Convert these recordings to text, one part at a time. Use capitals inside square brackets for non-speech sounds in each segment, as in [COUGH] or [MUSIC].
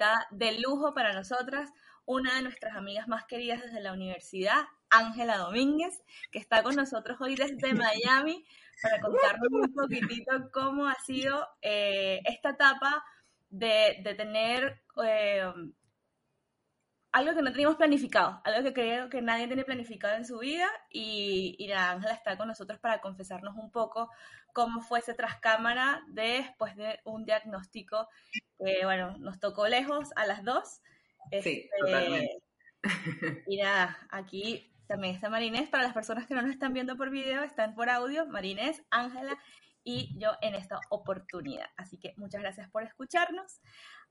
Invitada de lujo para nosotras, una de nuestras amigas más queridas desde la universidad, Ángela Domínguez, que está con nosotros hoy desde [LAUGHS] Miami para contarnos un poquitito cómo ha sido eh, esta etapa de, de tener eh, algo que no teníamos planificado, algo que creo que nadie tiene planificado en su vida y, y la Ángela está con nosotros para confesarnos un poco cómo fue ese trascámara después de un diagnóstico que, bueno, nos tocó lejos a las dos. Sí, Este, totalmente. y nada, aquí también está Marinés. Para las personas que no nos están viendo por video, están por audio. Marinés, Ángela y yo en esta oportunidad. Así que muchas gracias por escucharnos.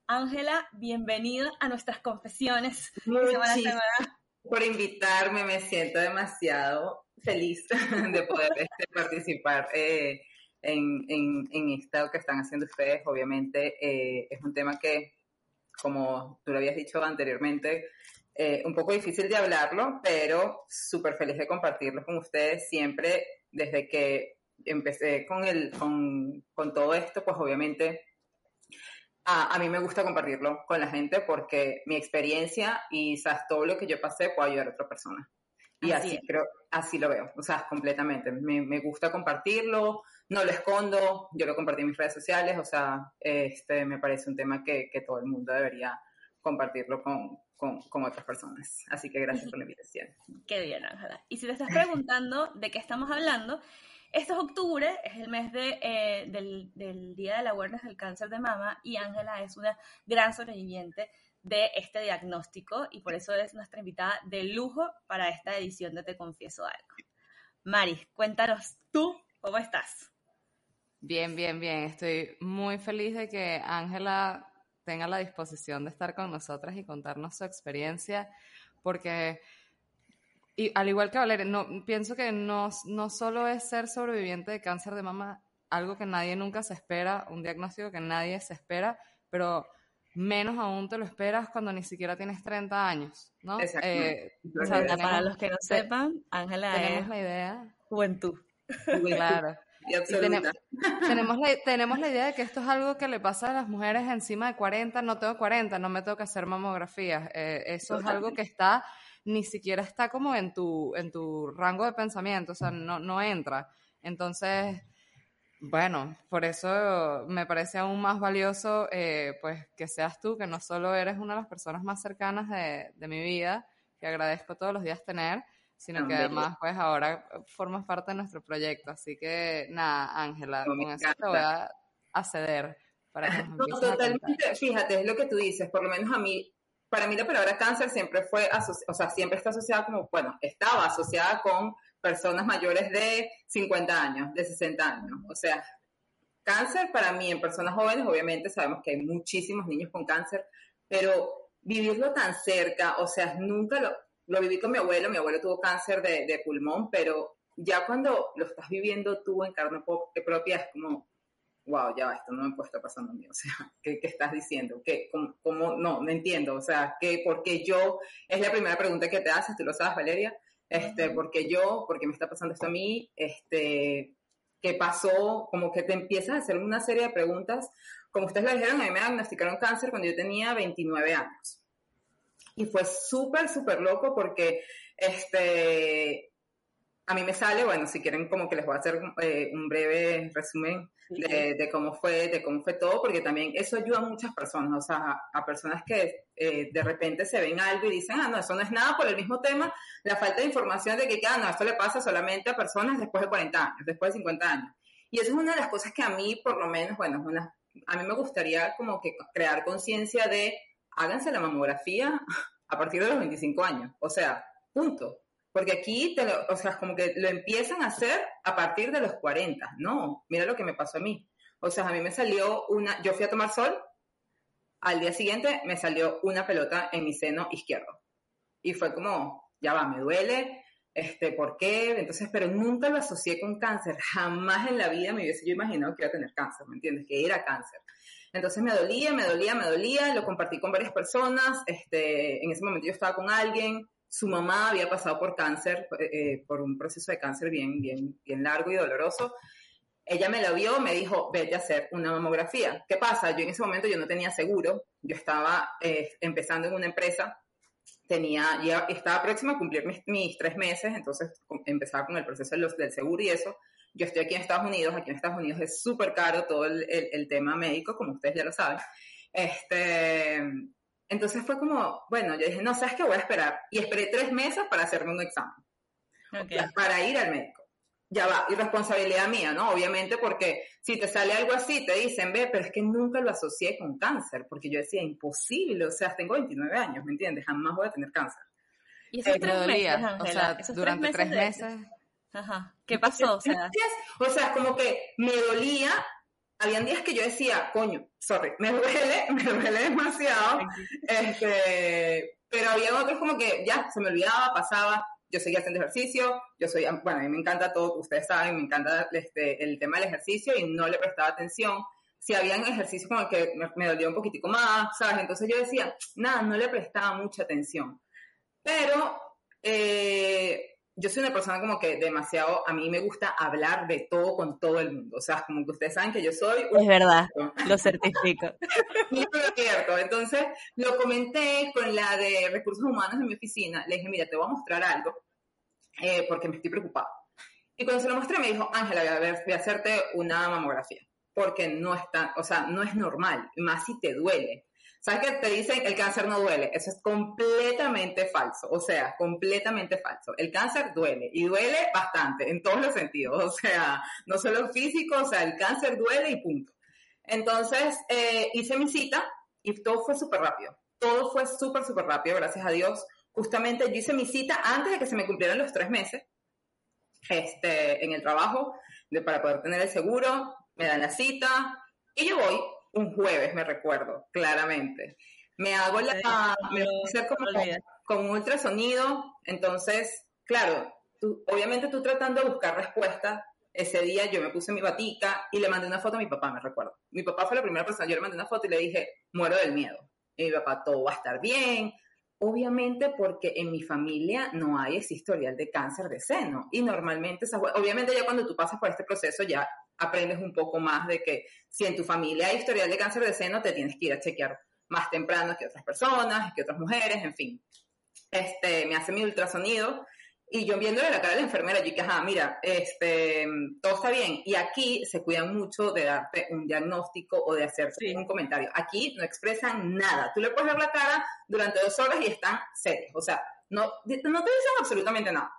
Ángela, bienvenida a nuestras confesiones. semana a Muchísimas semana. por invitarme, me siento demasiado feliz [LAUGHS] de poder este, participar eh, en, en, en esto que están haciendo ustedes. Obviamente eh, es un tema que, como tú lo habías dicho anteriormente, eh, un poco difícil de hablarlo, pero súper feliz de compartirlo con ustedes siempre desde que empecé con, el, con, con todo esto, pues obviamente a, a, mí me gusta compartirlo con la gente porque mi experiencia y ¿sabes? todo lo que yo pasé puede ayudar a otra persona. Y así, así creo, así lo veo, o sea, completamente. Me, me, gusta compartirlo, no lo escondo, yo lo compartí en mis redes sociales, o sea, este me parece un tema que, todo el mundo debería compartirlo con, otras personas. Así que gracias por la invitación. [LAUGHS] Qué bien, Ángela. Y si te estás preguntando de qué estamos hablando, este es octubre, es el mes eh, del, Día de la Awareness del Cáncer de Mama y Ángela es una gran sobreviviente de este diagnóstico y por eso es nuestra invitada de lujo para esta edición de Te Confieso Algo. Mari, cuéntanos tú, ¿cómo estás? Bien, bien, bien. Estoy muy feliz de que Ángela tenga la disposición de estar con nosotras y contarnos su experiencia, porque y al igual que Valeria, no, pienso que no, no solo es ser sobreviviente de cáncer de mama algo que nadie nunca se espera, un diagnóstico que nadie se espera, pero menos aún te lo esperas cuando ni siquiera tienes 30 años, ¿no? Eh, o sea, tenemos, para los que no sepan, Ángela tenemos la idea. Juventud. Claro. Y tenemos, tenemos, la, tenemos la idea de que esto es algo que le pasa a las mujeres encima de 40, no tengo 40, no me tengo que hacer mamografías. Eh, eso Totalmente. es algo que está ni siquiera está como en tu, en tu rango de pensamiento, o sea, no, no entra. Entonces, bueno, por eso me parece aún más valioso, eh, pues, que seas tú, que no solo eres una de las personas más cercanas de, de mi vida, que agradezco todos los días tener, sino que además, pues, ahora formas parte de nuestro proyecto. Así que, nada, Ángela, No, con te voy a, a ceder para que nos No, a totalmente, fíjate, es lo que tú dices, por lo menos a mí, para mí la palabra cáncer siempre fue, o sea, siempre está asociada como, bueno, estaba asociada con personas mayores de 50 años, de 60 años. O sea, cáncer para mí en personas jóvenes, obviamente sabemos que hay muchísimos niños con cáncer, pero vivirlo tan cerca, o sea, nunca lo, lo viví con mi abuelo, mi abuelo tuvo cáncer de, de pulmón, pero ya cuando lo estás viviendo tú en carne po- propia es como, wow, ya va, esto no me puede estar pasando a mí, [LAUGHS] o sea, ¿qué, qué estás diciendo? ¿Qué, cómo, cómo, no, no entiendo, o sea, ¿qué, ¿por qué yo? Es la primera pregunta que te haces, tú lo sabes, Valeria, este, ¿por qué yo? ¿Por qué me está pasando esto a mí? Este, ¿qué pasó? Como que te empiezas a hacer una serie de preguntas, como ustedes lo dijeron, a mí me diagnosticaron cáncer cuando yo tenía 29 años. Y fue súper, súper loco porque, este, a mí me sale, bueno, si quieren como que les voy a hacer eh, un breve resumen de, de, cómo fue, de cómo fue todo, porque también eso ayuda a muchas personas, o sea, a, personas que eh, de repente se ven algo y dicen, ah, no, eso no es nada por el mismo tema, la falta de información de que, ah, no, esto le pasa solamente a personas después de 40 años, después de 50 años. Y eso es una de las cosas que a mí, por lo menos, bueno, una, a mí me gustaría como que crear conciencia de, háganse la mamografía a partir de los 25 años, o sea, punto. Porque aquí, te lo, o sea, como que lo empiezan a hacer a partir de los 40. No, mira lo que me pasó a mí. O sea, a mí me salió una, yo fui a tomar sol, al día siguiente me salió una pelota en mi seno izquierdo. Y fue como, ya va, me duele, este, ¿por qué? Entonces, pero nunca lo asocié con cáncer. Jamás en la vida me hubiese yo imaginado que iba a tener cáncer, ¿me entiendes? Que era cáncer. Entonces me dolía, me dolía, me dolía, lo compartí con varias personas, este, en ese momento yo estaba con alguien, su mamá había pasado por cáncer, eh, por un proceso de cáncer bien, bien, bien largo y doloroso. Ella me lo vio, me dijo, vete a hacer una mamografía. ¿Qué pasa? Yo en ese momento yo no tenía seguro, yo estaba eh, empezando en una empresa, tenía, ya estaba próxima a cumplir mis, tres meses, entonces empezaba con el proceso del seguro y eso. Yo estoy aquí en Estados Unidos, aquí en Estados Unidos es súper caro todo el, el, tema médico, como ustedes ya lo saben. Este, entonces fue como, bueno, yo dije, no, ¿sabes qué? Voy a esperar. Y esperé tres meses para hacerme un examen, para ir al médico. Ya va, irresponsabilidad mía, ¿no? Obviamente porque si te sale algo así, te dicen, ve, pero es que nunca lo asocié con cáncer, porque yo decía, imposible, o sea, tengo 29 años, ¿me entiendes? Jamás voy a tener cáncer. Y eso eh, tres meses, o sea, durante tres meses Ajá. ¿Qué pasó? O sea, o sea, como que me dolía. Habían días que yo decía, coño, sorry, me [LAUGHS] duele, me duele demasiado. Este, pero había otros como que ya se me olvidaba, pasaba. Yo seguía haciendo ejercicio, yo soy, bueno, a mí me encanta todo, ustedes saben, me encanta este, el tema del ejercicio y no le prestaba atención si habían ejercicios como que me, me dolía un poquitico más, ¿sabes? Entonces yo decía, nada, no le prestaba mucha atención. Pero eh, yo soy una persona como que demasiado, a mí me gusta hablar de todo con todo el mundo. O sea, como que ustedes saben que yo soy... Es verdad, [LAUGHS] lo certifico. cierto. Entonces, lo comenté con la de recursos humanos en mi oficina. Le dije, mira, te voy a mostrar algo eh, porque me estoy preocupada. Y cuando se lo mostré me dijo, Ángela, voy voy a hacerte una mamografía porque no está, o sea, no es normal, más si te duele. ¿Sabes que te dicen el cáncer no duele? Eso es completamente falso, o sea, completamente falso. El cáncer duele y duele bastante en todos los sentidos, o sea, no solo físico, o sea, el cáncer duele y punto. Entonces, eh, hice mi cita y todo fue súper rápido. Todo fue súper, súper rápido, gracias a Dios. Justamente yo hice mi cita antes de que se me cumplieran los tres meses este, en el trabajo de, para poder tener el seguro. Me dan la cita y yo voy un jueves, me recuerdo, claramente. Me hago la, me voy a hacer como con, ultrasonido, entonces, claro, tú, obviamente tú tratando de buscar respuesta, ese día yo me puse mi batica y le mandé una foto a mi papá, me recuerdo. Mi papá fue la primera persona, yo le mandé una foto y le dije, muero del miedo. Y mi papá, todo va a estar bien. Obviamente porque en mi familia no hay ese historial de cáncer de seno. Y normalmente, obviamente ya cuando tú pasas por este proceso ya aprendes un poco más de que si en tu familia hay historial de cáncer de seno, te tienes que ir a chequear más temprano que otras personas, que otras mujeres, en fin. Este, me hace mi ultrasonido y yo viéndole la cara a la enfermera, yo dije, ajá, mira, este, todo está bien. Y aquí se cuidan mucho de darte un diagnóstico o de hacerte un comentario. Aquí no expresan nada. Tú le puedes ver la cara durante dos horas y están serios. O sea, no, no te dicen absolutamente nada.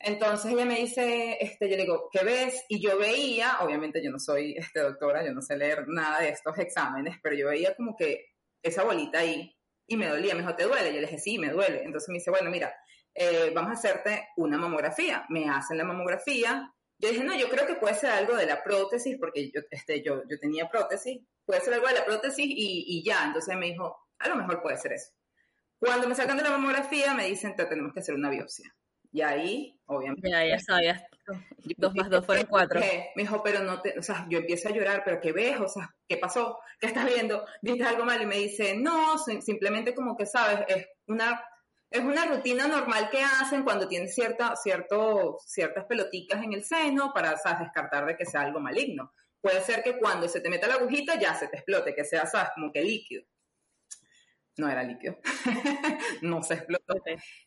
Entonces ella me dice, este, yo le digo, ¿qué ves? Y yo veía, obviamente yo no soy este, doctora, yo no sé leer nada de estos exámenes, pero yo veía como que esa bolita ahí y me dolía. Me dijo, ¿te duele? Yo le dije, sí, me duele. Entonces me dice, bueno, mira, eh, vamos a hacerte una mamografía. Me hacen la mamografía. Yo dije, no, yo creo que puede ser algo de la prótesis, porque yo, este, yo, yo tenía prótesis, puede ser algo de la prótesis y, y ya. Entonces me dijo, a lo mejor puede ser eso. Cuando me sacan de la mamografía, me dicen, te tenemos que hacer una biopsia. Y ahí, obviamente. Ya, ya sabías. Dos más dos fueron cuatro. Me dijo, pero no te, o sea, yo empiezo a llorar, pero ¿qué ves? O sea, ¿qué pasó? ¿Qué estás viendo? ¿Viste algo mal? Y me dice, no, simplemente como que sabes, es una, es una rutina normal que hacen cuando tienes cierta, cierto, ciertas peloticas en el seno para, sabes, descartar de que sea algo maligno. Puede ser que cuando se te meta la agujita ya se te explote, que sea, sabes, como que líquido no era líquido, [LAUGHS] no se explotó.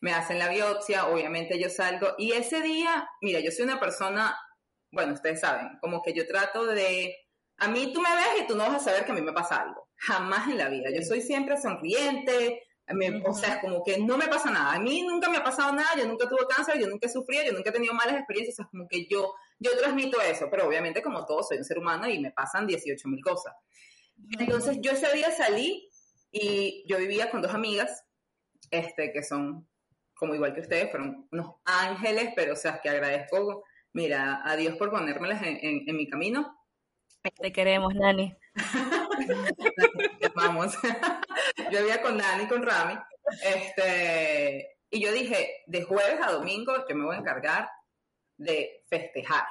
Me hacen la biopsia, obviamente yo salgo y ese día, mira, yo soy una persona, bueno, ustedes saben, como que yo trato de, a mí tú me ves y tú no vas a saber que a mí me pasa algo, jamás en la vida. Yo soy siempre sonriente, o sea, como que no me pasa nada. A mí nunca me ha pasado nada, yo nunca tuve cáncer, yo nunca he sufrido, yo nunca he tenido malas experiencias, o sea, como que yo, yo transmito eso, pero obviamente como todo soy un ser humano y me pasan 18 mil cosas. Entonces yo ese día salí y yo vivía con dos amigas, este, que son como igual que ustedes, fueron unos ángeles, pero o sea, que agradezco, mira, a Dios por ponérmelas en, en, mi camino. Te queremos, Nani. [LAUGHS] Vamos. [LAUGHS] yo había con Nani, con Rami, este, y yo dije, de jueves a domingo yo me voy a encargar de festejar.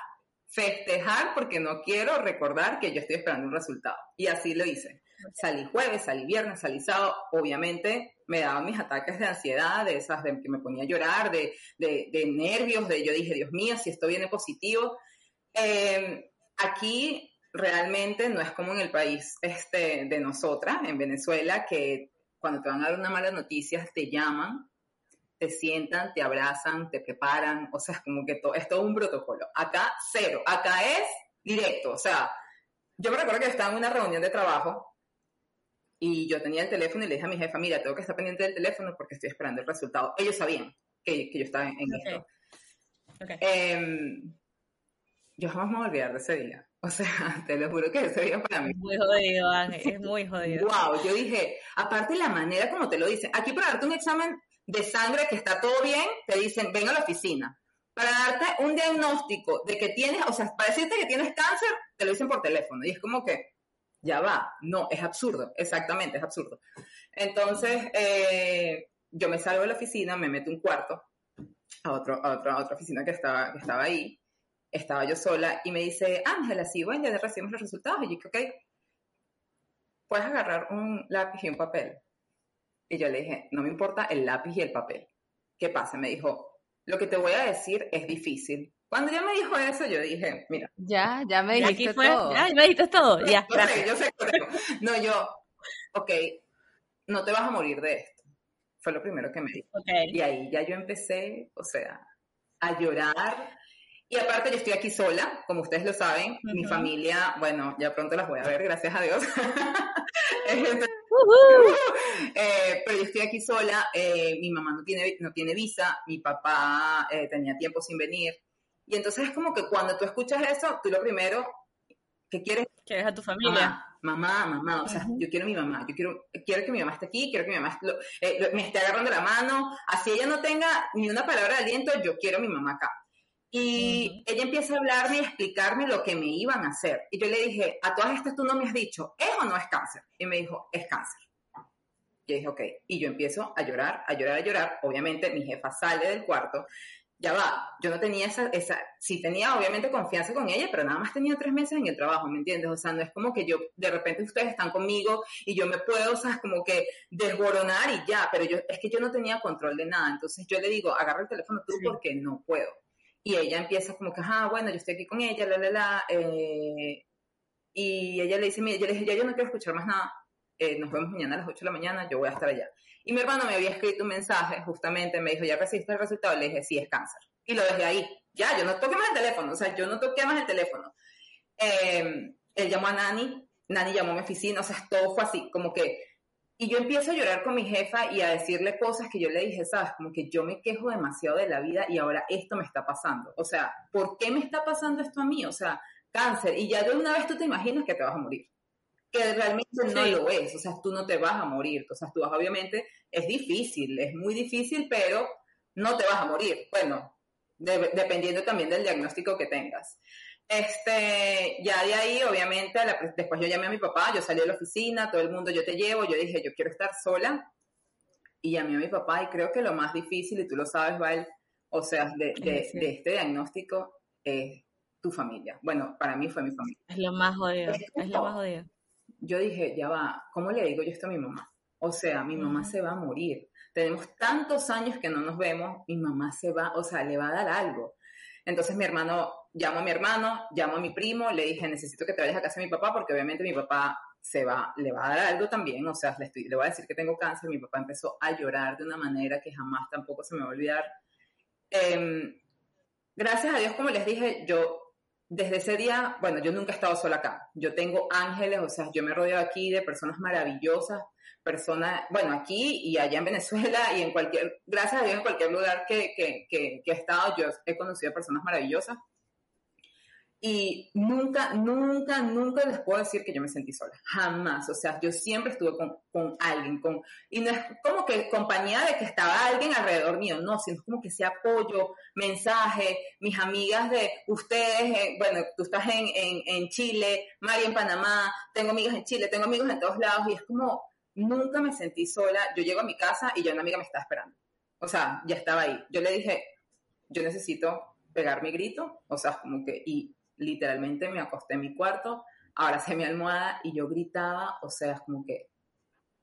Festejar porque no quiero recordar que yo estoy esperando un resultado. Y así lo hice. Salí jueves, salí viernes, salí sábado. Obviamente me daban mis ataques de ansiedad, de esas de que me ponía a llorar, de, nervios, de yo dije, Dios mío, si esto viene positivo. Em, aquí realmente no es como en el país este, de nosotras, en Venezuela, que cuando te van a dar una mala noticia te llaman te sientan, te abrazan, te preparan, o sea, como que todo, es todo un protocolo. Acá, cero, acá es directo, o sea, yo me recuerdo que estaba en una reunión de trabajo y yo tenía el teléfono y le dije a mi jefa, mira, tengo que estar pendiente del teléfono porque estoy esperando el resultado. Ellos sabían que, que yo estaba en, esto. Em, yo jamás me voy a olvidar de ese día. O sea, [LAUGHS] te lo juro que ese día para mí. Muy jodido, Ángel, es muy jodido. Wow, yo dije, aparte la manera como te lo dicen, aquí para darte un examen de sangre que está todo bien, te dicen, ven a la oficina. Para darte un diagnóstico de que tienes, o sea, para decirte que tienes cáncer, te lo dicen por teléfono. Y es como que, ya va, no, es absurdo, exactamente, es absurdo. Entonces, eh, yo me salgo de la oficina, me meto un cuarto a, otro, a, otra, otra oficina que estaba, que estaba ahí, estaba yo sola, y me dice, Ángela, sí, bueno, ya recibimos los resultados. Y yo dije, ok, puedes agarrar un lápiz y un papel. Y yo le dije, no me importa el lápiz y el papel. ¿Qué pasa? Me dijo, lo que te voy a decir es difícil. Cuando ya me dijo eso, yo dije, mira. Ya, ya me dijiste todo. Ya, me dijiste todo, ya. [LAUGHS] Yo sé, yo sé. No, yo, ok, no te vas a morir de esto. Fue lo primero que me dijo. Y ahí ya yo empecé, o sea, a llorar. Y aparte yo estoy aquí sola, como ustedes lo saben. Mi familia, bueno, ya pronto las voy a ver, gracias a Dios. [LAUGHS] [LAUGHS] Eh, pero yo estoy aquí sola, eh, mi mamá no tiene, no tiene visa, mi papá eh, tenía tiempo sin venir. Y entonces es como que cuando tú escuchas eso, tú lo primero que quieres... Quieres a tu familia. Mamá, mamá, o sea, yo quiero a mi mamá, yo quiero, quiero que mi mamá esté aquí, quiero que mi mamá me esté agarrando la mano, así ella no tenga ni una palabra de aliento, yo quiero a mi mamá acá. Y ella empieza a hablarme y explicarme lo que me iban a hacer. Y yo le dije, a todas estas tú no me has dicho, ¿es o no es cáncer? Y me dijo, es cáncer. Y dije, ok. Y yo empiezo a llorar, a llorar, a llorar. Obviamente mi jefa sale del cuarto. Ya va, yo no tenía esa, esa, sí tenía obviamente confianza con ella, pero nada más tenía tres meses en el trabajo, ¿me entiendes? O sea, no es como que yo, de repente ustedes están conmigo y yo me puedo, o sea, como que desboronar y ya, pero yo, es que yo no tenía control de nada. Entonces yo le digo, agarra el teléfono tú porque no puedo. Y ella empieza como que, ah, bueno, yo estoy aquí con ella, la, la, la. Eh, y ella le dice, mira, yo le dije, ya yo no quiero escuchar más nada, eh, nos vemos mañana a las 8 de la mañana, yo voy a estar allá. Y mi hermano me había escrito un mensaje, justamente me dijo, ¿ya recibiste el resultado? Le dije, sí, es cáncer. Y lo dejé ahí. Ya, yo no toqué más el teléfono, o sea, yo no toqué más el teléfono. Eh, él llamó a Nani, Nani llamó a mi oficina, o sea, todo fue así, como que y yo empiezo a llorar con mi jefa y a decirle cosas que yo le dije, sabes, como que yo me quejo demasiado de la vida y ahora esto me está pasando. O sea, ¿por qué me está pasando esto a mí? O sea, cáncer. Y ya de una vez tú te imaginas que te vas a morir. Que realmente no lo es. O sea, tú no te vas a morir. O sea, tú vas, obviamente, es difícil, es muy difícil, pero no te vas a morir. Bueno, dependiendo también del diagnóstico que tengas. Este, ya de ahí, obviamente, después yo llamé a mi papá, yo salí de la oficina, todo el mundo, yo te llevo, yo dije, yo quiero estar sola. Y llamé a mi papá y creo que lo más difícil, y tú lo sabes, Val, o sea, de, este diagnóstico es tu familia. Bueno, para mí fue mi familia. Es lo más jodido, es, lo más jodido. Yo dije, ya va, ¿cómo le digo yo esto a mi mamá? O sea, mi mamá se va a morir. Tenemos tantos años que no nos vemos, mi mamá se va, o sea, le va a dar algo. Entonces mi hermano, llamo a mi hermano, llamo a mi primo, le dije, necesito que te vayas a casa de mi papá porque obviamente mi papá se va, le va a dar algo también, o sea, le, estoy, le voy a decir que tengo cáncer, mi papá empezó a llorar de una manera que jamás tampoco se me va a olvidar. Em, gracias a Dios, como les dije, yo desde ese día, bueno, yo nunca he estado sola acá, yo tengo ángeles, o sea, yo me rodeo aquí de personas maravillosas, personas, bueno, aquí y allá en Venezuela y en cualquier, gracias a Dios, en cualquier lugar que, que, que, he estado, yo he conocido personas maravillosas. Y nunca, nunca, nunca les puedo decir que yo me sentí sola. Jamás. O sea, yo siempre estuve con, con alguien. Con, y no es como que compañía de que estaba alguien alrededor mío. No, sino como que ese apoyo, mensaje, mis amigas de ustedes, eh, bueno, tú estás en, en, en Chile, Mari en Panamá, tengo amigas en Chile, tengo amigos en todos lados. Y es como, nunca me sentí sola. Yo llego a mi casa y ya una amiga me estaba esperando. O sea, ya estaba ahí. Yo le dije, yo necesito pegar mi grito. O sea, como que, y literalmente me acosté en mi cuarto, abracé mi almohada y yo gritaba, o sea, es como que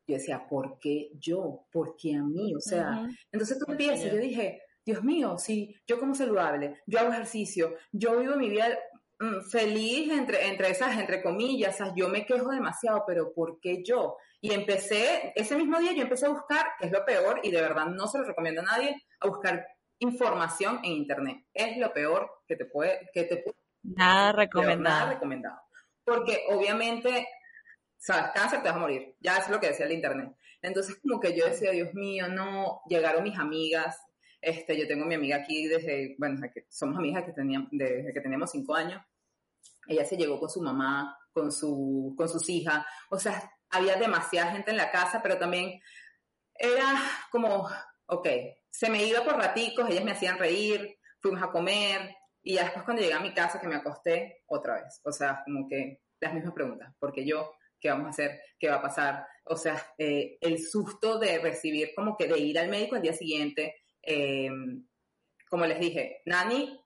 yo decía, ¿por qué yo? ¿Por qué a mí? O sea, entonces tú empiezas, yo dije, Dios mío, sí, yo como saludable, yo hago ejercicio, yo vivo mi vida mm, feliz entre, entre esas, entre comillas, yo me quejo demasiado, pero ¿por qué yo? Y empecé, ese mismo día yo empecé a buscar, que es lo peor, y de verdad no se lo recomiendo a nadie, a buscar información en internet. Es lo peor que te puede, que te puede Nada recomendado. Nada recomendado. Porque obviamente, sabes, cáncer te vas a morir. Ya es lo que decía el internet. Entonces, como que yo decía, Dios mío, no, llegaron mis amigas. Este, yo tengo mi amiga aquí desde, bueno, somos amigas que teníamos, desde que teníamos cinco años. Ella se llegó con su mamá, con, su, con sus hijas. O sea, había demasiada gente en la casa, pero también era como, ok, se me iba por raticos, ellas me hacían reír, fuimos a comer, y ya después cuando llegué a mi casa, que me acosté otra vez. O sea, como que las mismas preguntas. Porque yo, ¿qué vamos a hacer? ¿Qué va a pasar? O sea, eh, el susto de recibir como que de ir al médico el día siguiente. Eh, como les dije, Nani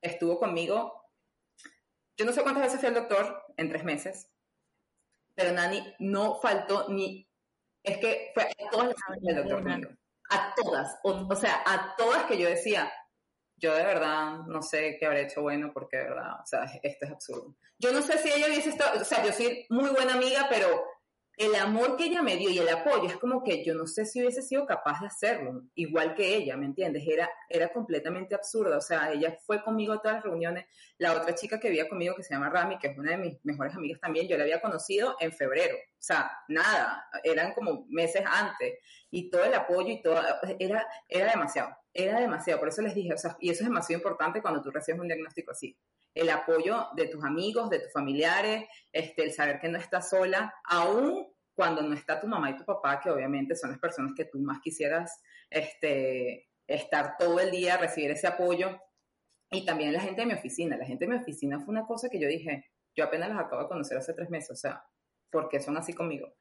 estuvo conmigo, yo no sé cuántas veces fui al doctor en tres meses, pero Nani no faltó ni, es que fue a todas las del doctor conmigo. A todas, o sea, a todas que yo decía, yo de verdad no sé qué habré hecho bueno porque de verdad, o sea, esto es absurdo. Yo no sé si ella hubiese estado, o sea, yo soy muy buena amiga, pero el amor que ella me dio y el apoyo es como que yo no sé si hubiese sido capaz de hacerlo, igual que ella, ¿me entiendes? Era, era completamente absurdo, o sea, ella fue conmigo a todas las reuniones, la otra chica que vivía conmigo que se llama Rami, que es una de mis mejores amigas también, yo la había conocido en febrero, o sea, nada, eran como meses antes, y todo el apoyo y todo, era, era demasiado, era demasiado, por eso les dije, o sea, y eso es demasiado importante cuando tú recibes un diagnóstico así, el apoyo de tus amigos, de tus familiares, este, el saber que no estás sola, aún cuando no está tu mamá y tu papá, que obviamente son las personas que tú más quisieras este, estar todo el día, recibir ese apoyo. Y también la gente de mi oficina. La gente de mi oficina fue una cosa que yo dije, yo apenas las acabo de conocer hace tres meses, o sea, porque son así conmigo.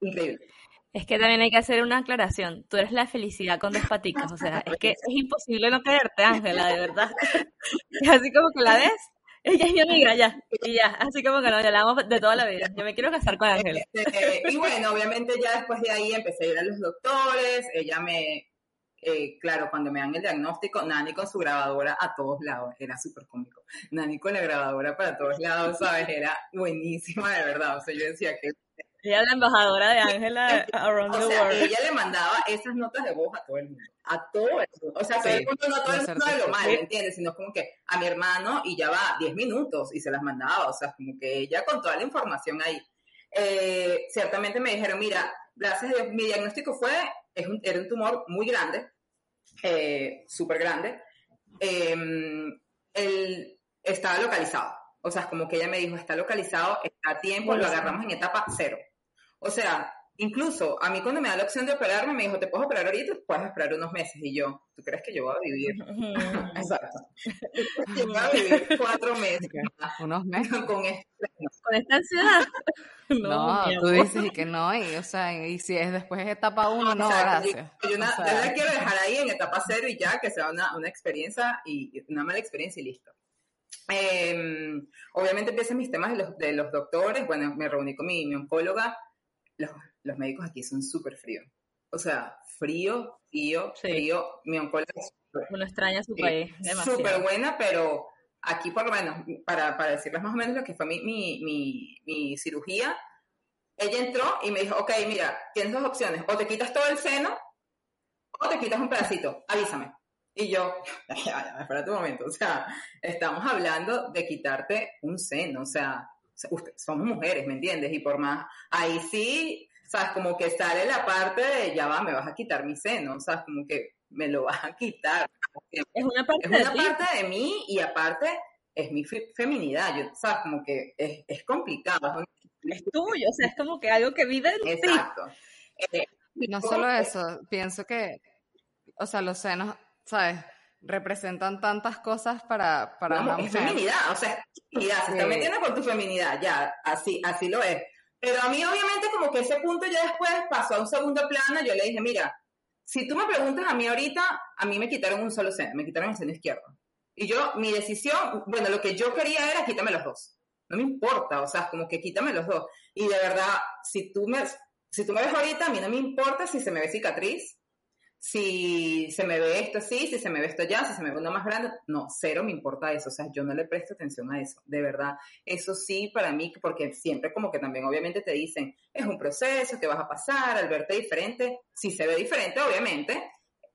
Increíble. Es que también hay que hacer una aclaración. Tú eres la felicidad con dos paticas. O sea, es que es imposible no creerte, Ángela, de verdad. [LAUGHS] así como que la ves, ella es mi amiga, ya. Y ya, así como que nos hablamos de toda la vida. Yo me quiero casar con Ángela. Este, y bueno, obviamente ya después de ahí empecé a ir a los doctores. Ella me, eh, claro, cuando me dan el diagnóstico, Nani con su grabadora a todos lados, era súper cómico. Nani con la grabadora para todos lados, ¿sabes? Era buenísima, de verdad. O sea, yo decía que ella es la embajadora de Ángela [LAUGHS] [LAUGHS] around the world. Ella le mandaba esas notas de voz a todo el mundo. A todo el mundo. O sea, todo el mundo, no todo el mundo de lo mal, ¿entiendes? Sino como que a mi hermano y ya va 10 minutos y se las mandaba. O sea, como que ella con toda la información ahí. Eh, ciertamente me dijeron, mira, gracias a Dios, mi diagnóstico fue, es un, era un tumor muy grande, eh, súper grande. Eh, él estaba localizado. O sea, como que ella me dijo, está localizado, está a tiempo, lo agarramos en etapa cero. O sea, incluso a mí cuando me da la opción de operarme, me dijo, te puedes operar ahorita, puedes esperar unos meses. Y yo, ¿tú crees que yo voy a vivir? [LAUGHS] Exacto. yo voy a vivir cuatro meses. Unos meses. [LAUGHS] Con, este, con esta ansiedad. [LAUGHS] No, tú dices que no, y, o sea, y si es después de etapa uno, no, gracias. Yo, la quiero dejar ahí en etapa cero y ya, que sea una, una experiencia y una mala experiencia y listo. Eh, obviamente empiezan mis temas de los, de los, doctores. Bueno, me reuní con mi, mi oncóloga. Los, los, médicos aquí son súper fríos. O sea, frío, frío, frío. Mi oncóloga es Uno extraña su país. Súper buena, pero aquí por lo menos, para, para decirles más o menos lo que fue mi, mi, mi, mi cirugía, ella entró y me dijo, ok, mira, tienes dos opciones. O te quitas todo el seno o te quitas un pedacito. Avísame. Y yo, [LAUGHS] espérate un momento, o sea, estamos hablando de quitarte un seno, o sea, somos mujeres, ¿me entiendes? Y por más, ahí sí, sabes, como que sale la parte de, ya va, me vas a quitar mi seno, o sea, como que me lo vas a quitar. Es una parte, es una parte de mí y aparte es mi feminidad, yo, ¿sabes? Como que es, es complicado. Es tuyo, o sea, es como que algo que vive en Exacto. Eh, no solo eso, pienso que, o sea, los senos, ¿sabes? Representan tantas cosas para, para no, Es feminidad, o sea, es feminidad, se está metiendo con tu feminidad, ya, así, así lo es. Pero a mí, obviamente, como que ese punto ya después pasó a un segundo plano, yo le dije, mira, si tú me preguntas a mí ahorita, a mí me quitaron un solo seno, me quitaron el seno izquierdo. Y yo, mi decisión, bueno, lo que yo quería era quítame los dos. No me importa, o sea, como que quítame los dos. Y de verdad, si tú me, si tú me ves ahorita, a mí no me importa si se me ve cicatriz, si se me ve esto así, si se me ve esto ya, si se me ve uno más grande, no, cero me importa eso, o sea, yo no le presto atención a eso, de verdad. Eso sí, para mí, porque siempre como que también obviamente te dicen, es un proceso que vas a pasar al verte diferente, si se ve diferente, obviamente,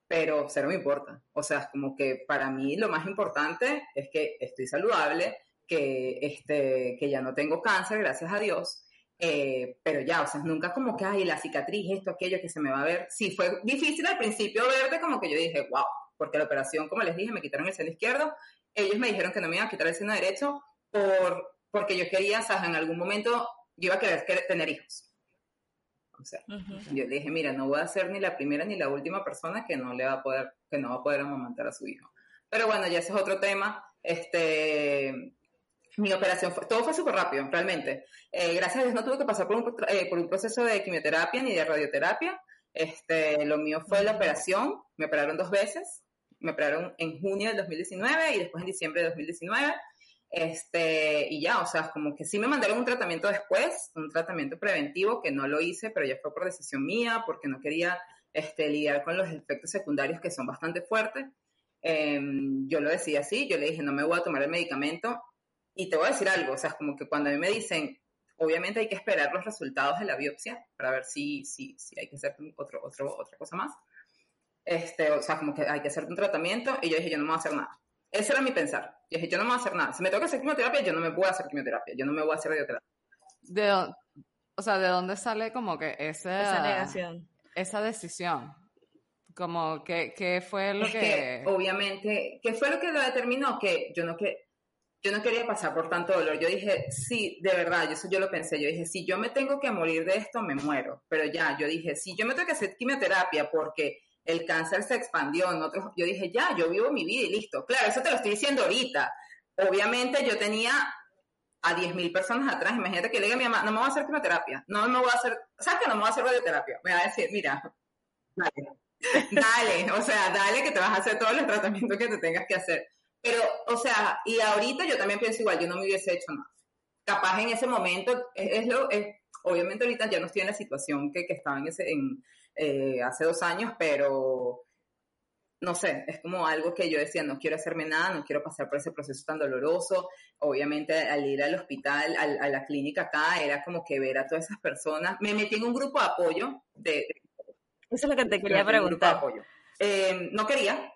pero cero me importa. O sea, como que para mí lo más importante es que estoy saludable, que, este, que ya no tengo cáncer, gracias a Dios, eh, pero ya, o sea, nunca como que, ay, la cicatriz, esto, aquello que se me va a ver. Sí, fue difícil al principio verte como que yo dije, wow, porque la operación, como les dije, me quitaron el seno izquierdo. Ellos me dijeron que no me iban a quitar el seno derecho por, porque yo quería, o sea, en algún momento yo iba a querer, tener hijos. O sea, yo le dije, mira, no voy a ser ni la primera ni la última persona que no le va a poder, que no va a poder amamantar a su hijo. Pero bueno, ya ese es otro tema. Este, mi operación fue, todo fue súper rápido, realmente. Eh, gracias a Dios no tuve que pasar por un, eh, por un proceso de quimioterapia ni de radioterapia. Este, lo mío fue la operación, me operaron dos veces, me operaron en junio del 2019 y después en diciembre de 2019. Este, y ya, o sea, como que sí me mandaron un tratamiento después, un tratamiento preventivo que no lo hice, pero ya fue por decisión mía, porque no quería este, lidiar con los efectos secundarios que son bastante fuertes. Em, yo lo decía así, yo le dije, no me voy a tomar el medicamento y te voy a decir algo, o sea, es como que cuando a mí me dicen, obviamente hay que esperar los resultados de la biopsia para ver si, si, si hay que hacer otro, otro, otra cosa más. Este, o sea, como que hay que hacer un tratamiento y yo dije, yo no me voy a hacer nada. Ese era mi pensar. Yo dije, yo no me voy a hacer nada. Si me toca hacer quimioterapia, yo no me voy a hacer quimioterapia. Yo no me voy a hacer radioterapia. De, o sea, ¿de dónde sale como que esa, esa negación? Esa decisión. Como que, que fue lo que... que... Obviamente, ¿qué fue lo que lo determinó? Que yo no que yo no quería pasar por tanto dolor. Yo dije, sí, de verdad, eso yo lo pensé. Yo dije, si yo me tengo que morir de esto, me muero. Pero ya, yo dije, si yo me tengo que hacer quimioterapia porque el cáncer se expandió en yo dije, ya, yo vivo mi vida y listo. Claro, eso te lo estoy diciendo ahorita. Obviamente yo tenía a 10.000 personas atrás. Imagínate que le diga a mi mamá, no me voy a hacer quimioterapia, no me voy a hacer, ¿sabes que no me voy a hacer radioterapia? Me va a decir, mira, dale, [LAUGHS] dale, o sea, dale que te vas a hacer todos los tratamientos que te tengas que hacer. Pero, o sea, y ahorita yo también pienso igual, yo no me hubiese hecho nada. Capaz en ese momento, es, lo, es, obviamente ahorita ya no estoy en la situación que, que estaba en ese, en, eh, hace dos años, pero no sé, es como algo que yo decía, no quiero hacerme nada, no quiero pasar por ese proceso tan doloroso. Obviamente al ir al hospital, a la clínica acá, era como que ver a todas esas personas. Me metí en un grupo de apoyo. De, Eso es lo que te quería preguntar. Apoyo. Eh, no quería,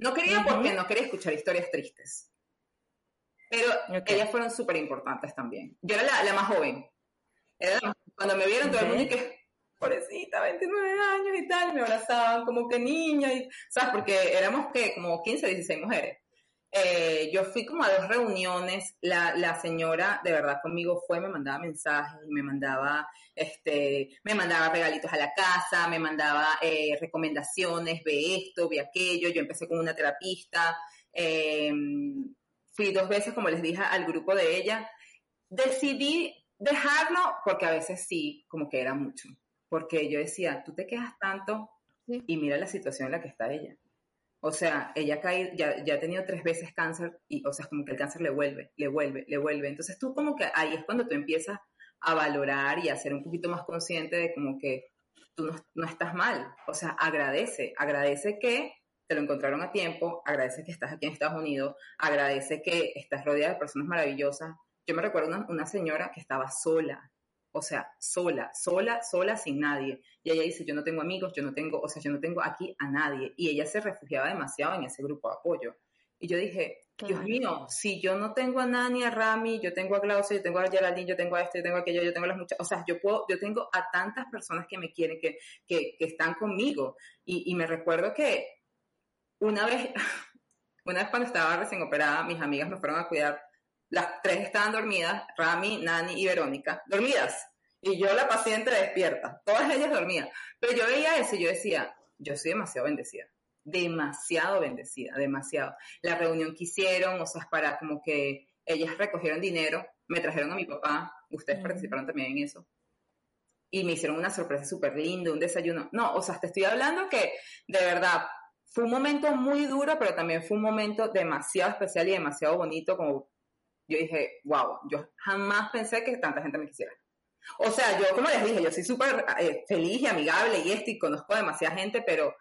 no quería porque no quería escuchar historias tristes. Pero ellas fueron súper importantes también. Yo era la, más joven. cuando me vieron todo el mundo y que, pobrecita, 29 años y tal, me abrazaban como que niña, y, ¿sabes? Porque éramos que como 15, 16 mujeres. Eh, yo fui como a dos reuniones, la, la, señora de verdad conmigo fue, me mandaba mensajes, me mandaba, este, me mandaba regalitos a la casa, me mandaba eh, recomendaciones, ve esto, ve aquello, yo empecé con una terapista, em, fui dos veces, como les dije, al grupo de ella, decidí dejarlo porque a veces sí, como que era mucho, porque yo decía, tú te quejas tanto y mira la situación en la que está ella. O sea, ella cae, ya, ya ha tenido tres veces cáncer y, o sea, como que el cáncer le vuelve, le vuelve, le vuelve. Entonces tú como que ahí es cuando tú empiezas a valorar y a ser un poquito más consciente de como que tú no, no estás mal. O sea, agradece, agradece que te lo encontraron a tiempo, agradece que estás aquí en Estados Unidos, agradece que estás rodeada de personas maravillosas. Yo me recuerdo una, una señora que estaba sola, o sea, sola, sola, sola, sin nadie. Y ella dice, yo no tengo amigos, yo no tengo, o sea, yo no tengo aquí a nadie. Y ella se refugiaba demasiado en ese grupo de apoyo. Y yo dije, Dios mío, si yo no tengo a Nani, a Rami, yo tengo a Glaucia, yo tengo a Geraldine, yo tengo a este, yo tengo a aquello, yo tengo a las muchas, o sea, yo puedo, yo tengo a tantas personas que me quieren, que, que, que están conmigo. Y, y me recuerdo que una vez, [LAUGHS] Una vez cuando estaba recién operada, mis amigas me fueron a cuidar. Las tres estaban dormidas, Rami, Nani y Verónica, dormidas. Y yo la paciente despierta, todas ellas dormían. Pero yo veía eso y yo decía, yo soy demasiado bendecida, demasiado bendecida, demasiado. La reunión que hicieron, o sea, para como que ellas recogieron dinero, me trajeron a mi papá, ustedes participaron también en eso. Y me hicieron una sorpresa súper linda, un desayuno. No, o sea, te estoy hablando que de verdad fue un momento muy duro, pero también fue un momento demasiado especial y demasiado bonito, como yo dije, wow, yo jamás pensé que tanta gente me quisiera. O sea, yo como les dije, yo soy súper eh, feliz y amigable y esto y conozco a demasiada gente, pero,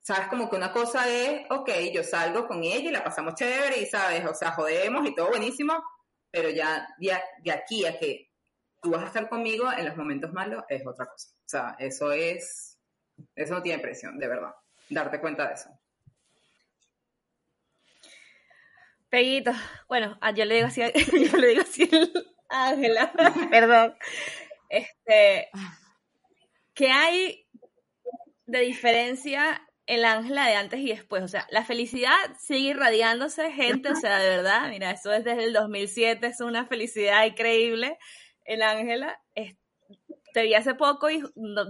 ¿sabes? Como que una cosa es, ok, yo salgo con ella y la pasamos chévere y, ¿sabes? O sea, jodemos y todo buenísimo, pero ya de, aquí a que tú vas a estar conmigo en los momentos malos es otra cosa. O sea, eso es, eso no tiene presión, de verdad, darte cuenta de eso. Peguito, bueno, ah, yo le digo así, [LAUGHS] yo le digo así Ángela, [LAUGHS] perdón. Este, ¿qué hay de diferencia en la Ángela de antes y después? O sea, la felicidad sigue irradiándose, gente, o sea, de verdad, mira, eso es desde el 2007, es una felicidad increíble. El Ángela, te vi hace poco y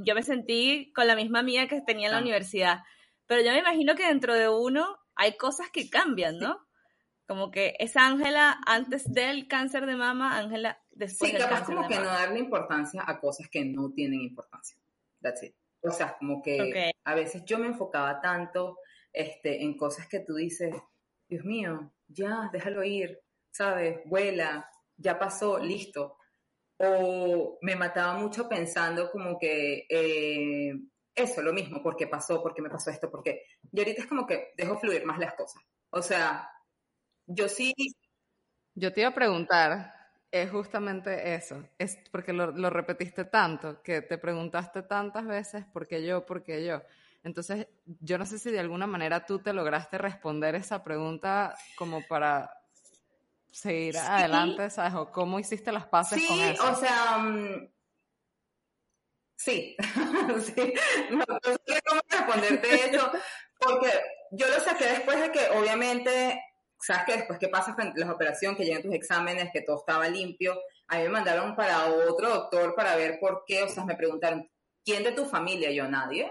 yo me sentí con la misma mía que tenía en la ah. universidad. Pero yo me imagino que dentro de uno hay cosas que cambian, ¿no? Como que esa Ángela antes del cáncer de mama, Ángela después sí, capaz como que no darle importancia a cosas que no tienen importancia. That's it. O sea, como que a veces yo me enfocaba tanto este, en cosas que tú dices, Dios mío, ya, déjalo ir, ¿sabes? Vuela, ya pasó, listo. O me mataba mucho pensando como que eh, eso, lo mismo, porque pasó, porque me pasó esto, porque... Y ahorita es como que dejo fluir más las cosas. O sea, yo sí. Yo te iba a preguntar, es justamente eso, es porque lo, repetiste tanto, que te preguntaste tantas veces, ¿por qué yo? ¿Por qué yo? Entonces, yo no sé si de alguna manera tú te lograste responder esa pregunta como para seguir adelante, ¿sabes? O cómo hiciste las paces con eso. Sí, o sea, mm, sí, [LAUGHS] sí. No, sé cómo responderte eso, porque yo lo saqué después de que obviamente sabes que después que pasas la operación, que llegan tus exámenes, que todo estaba limpio, a mí me mandaron para otro doctor para ver por qué, o sea, me preguntaron, ¿quién de tu familia? yo, nadie.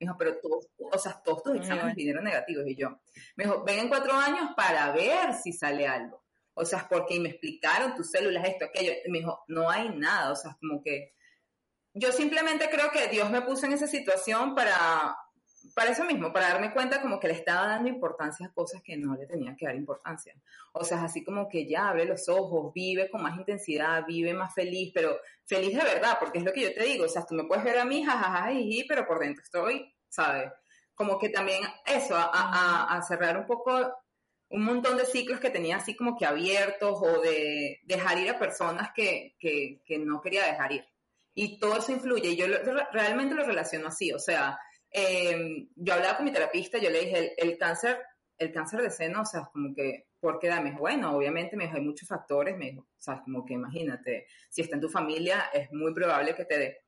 Me dijo, pero todos, o sea, todos tus exámenes vinieron negativos. Y yo, me dijo, ven en cuatro años para ver si sale algo. O sea, porque me explicaron tus células, esto, aquello. Y me dijo, no hay nada. O sea, como que yo simplemente creo que Dios me puso en esa situación para, para eso mismo, para darme cuenta como que le estaba dando importancia a cosas que no le tenía que dar importancia. O sea, así como que ya abre los ojos, vive con más intensidad, vive más feliz, pero feliz de verdad, porque es lo que yo te digo, o sea, tú me puedes ver a mí, jajaja, pero por dentro estoy, ¿sabes? Como que también eso, a, cerrar un poco un montón de ciclos que tenía así como que abiertos o de dejar ir a personas que, que no quería dejar ir. Y todo eso influye, y yo realmente lo relaciono así, o sea, eh, yo hablaba con mi terapista, yo le dije, el, cáncer, el cáncer de seno, o sea, como que, ¿por qué da? Me dijo, bueno, obviamente, me dijo, hay muchos factores, me dijo, o sea, como que imagínate, si está en tu familia, es muy probable que te dé.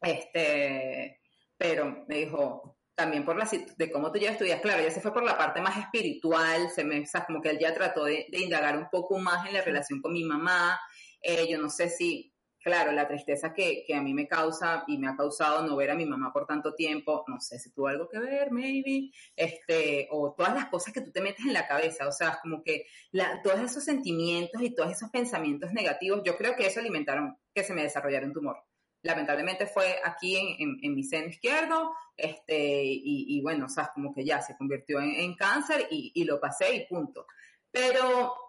Este, pero me dijo, también por la de cómo tú tu vida, claro, ya se fue por la parte más espiritual, se me, o sea, como que él ya trató de, indagar un poco más en la relación con mi mamá, eh, yo no sé si claro, la tristeza que, que, a mí me causa y me ha causado no ver a mi mamá por tanto tiempo, no sé si tuvo algo que ver, maybe, este, o todas las cosas que tú te metes en la cabeza, o sea, como que la, todos esos sentimientos y todos esos pensamientos negativos, yo creo que eso alimentaron que se me desarrollara un tumor. Lamentablemente fue aquí en, en, mi seno izquierdo, este, y, y, bueno, o sea, como que ya se convirtió en, en cáncer y, y lo pasé y punto. Pero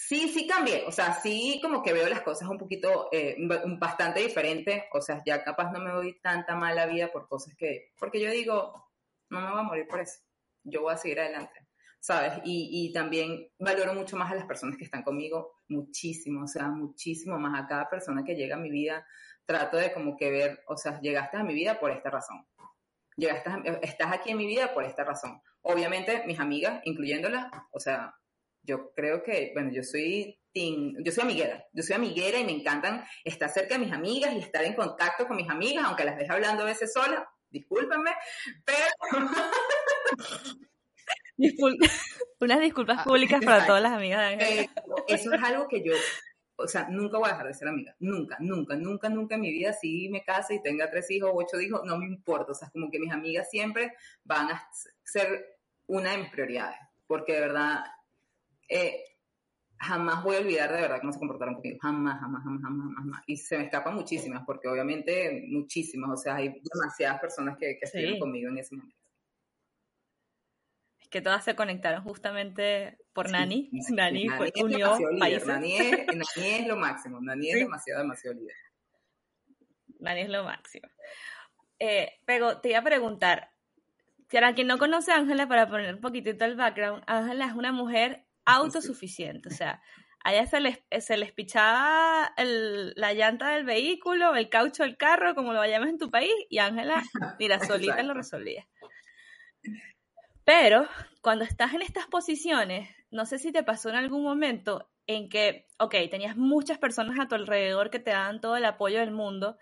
Sí, sí cambié, o sea, sí como que veo las cosas un poquito, eh, bastante diferente, o sea, ya capaz no me doy tanta mala vida por cosas que, porque yo digo, no me voy a morir por eso, yo voy a seguir adelante, ¿sabes? Y, y también valoro mucho más a las personas que están conmigo, muchísimo, o sea, muchísimo más a cada persona que llega a mi vida, trato de como que ver, o sea, llegaste a mi vida por esta razón, llegaste, estás aquí en mi vida por esta razón. Obviamente, mis amigas, incluyéndolas, o sea, yo creo que, bueno, yo soy yo soy amiguera, yo soy amiguera y me encantan estar cerca de mis amigas y estar en contacto con mis amigas, aunque las deje hablando a veces sola, discúlpenme, pero, [LAUGHS] [LAUGHS] unas disculpas ah, públicas para todas las amigas de eso es algo que yo, o sea, nunca voy a dejar de ser amiga. Nunca, nunca, nunca, nunca en mi vida, si me case y tenga tres hijos o ocho hijos, no me importa. O sea, es como que mis amigas siempre van a ser una de mis prioridades. Porque de verdad, eh, jamás voy a olvidar de verdad cómo se comportaron conmigo. Jamás, jamás, jamás, jamás, jamás. Y se me escapan muchísimas, porque obviamente muchísimas. O sea, hay demasiadas personas que, que estuvieron conmigo en ese momento. Es que todas se conectaron justamente por [LAUGHS] Nani. Nani, Nani unió países. Nani es, Nani es, lo máximo. Nani es demasiado, demasiado líder. Nani es lo máximo. Eh, pero te iba a preguntar, para quien no conoce a Ángela, para poner un poquitito el background, Ángela es una mujer autosuficiente, o sea, a ella se les, se les pichaba la llanta del vehículo, el caucho del carro, como lo llamas en tu país, y Ángela, [LAUGHS] mira, solita lo resolvía. Pero cuando estás en estas posiciones, no sé si te pasó en algún momento en que, ok, tenías muchas personas a tu alrededor que te daban todo el apoyo del mundo,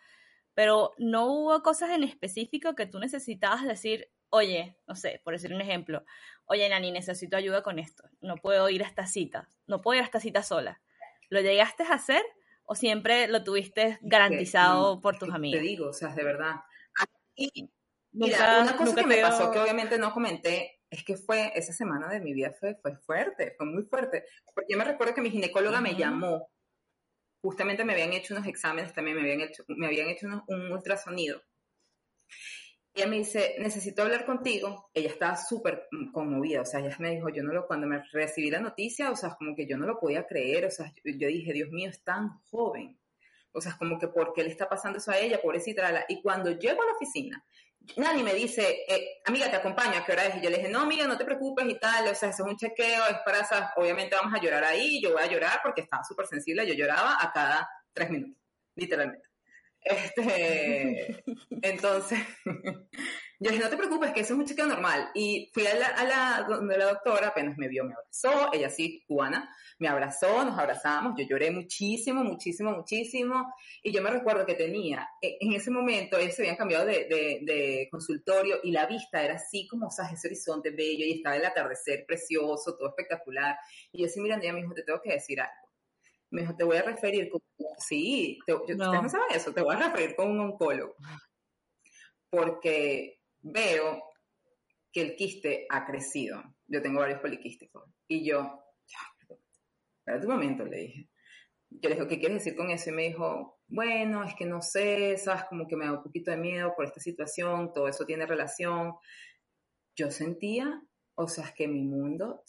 pero no hubo cosas en específico que tú necesitabas decir, oye, no sé, por decir un ejemplo, oye, Nani, necesito ayuda con esto, no puedo ir a esta cita, no puedo ir a esta cita sola. ¿Lo llegaste a hacer o siempre lo tuviste garantizado por tus amigos? Te digo, o sea, de verdad. mira, una cosa que me pasó que obviamente no comenté es que fue esa semana de mi vida fue, fue fuerte, fue muy fuerte. Porque yo me recuerdo que mi ginecóloga me llamó, justamente me habían hecho unos exámenes, también me habían hecho, me habían hecho un ultrasonido ella me dice, necesito hablar contigo. Ella estaba súper conmovida, o sea, ella me dijo, yo no lo, cuando me recibí la noticia, o sea, como que yo no lo podía creer, o sea, yo, dije, Dios mío, es tan joven. O sea, como que, ¿por qué le está pasando eso a ella? Pobrecita. Y cuando llego a la oficina, Nani me dice, eh, amiga, te acompaño, ¿a qué hora es? Y yo le dije, no, amiga, no te preocupes y tal, o sea, eso es un chequeo, es para, obviamente vamos a llorar ahí, yo voy a llorar porque estaba súper sensible, yo lloraba a cada tres minutos, literalmente. Este, [LAUGHS] entonces, [LAUGHS] yo dije, no te preocupes, que eso es un chequeo normal. Y fui a la, a la, donde la doctora, apenas me vio, me abrazó, ella sí, cubana, me abrazó, nos abrazamos, yo lloré muchísimo, muchísimo, muchísimo. Y yo me recuerdo que tenía, e, en ese momento, ellos se habían cambiado de, de, de consultorio y la vista era así como, o sea, ese horizonte bello y estaba el atardecer precioso, todo espectacular. Y yo sí, mirando, ella me dijo, te tengo que decir algo me dijo, te voy a referir con... Sí, te, yo, no. no saben eso, te voy a referir con un oncólogo. Porque veo que el quiste ha crecido. Yo tengo varios poliquísticos. Y yo, espera un momento, le dije. Yo le dije, ¿qué quieres decir con eso? Y me dijo, bueno, es que no sé, sabes, como que me da un poquito de miedo por esta situación, todo eso tiene relación. Yo sentía o sea, es que mi mundo,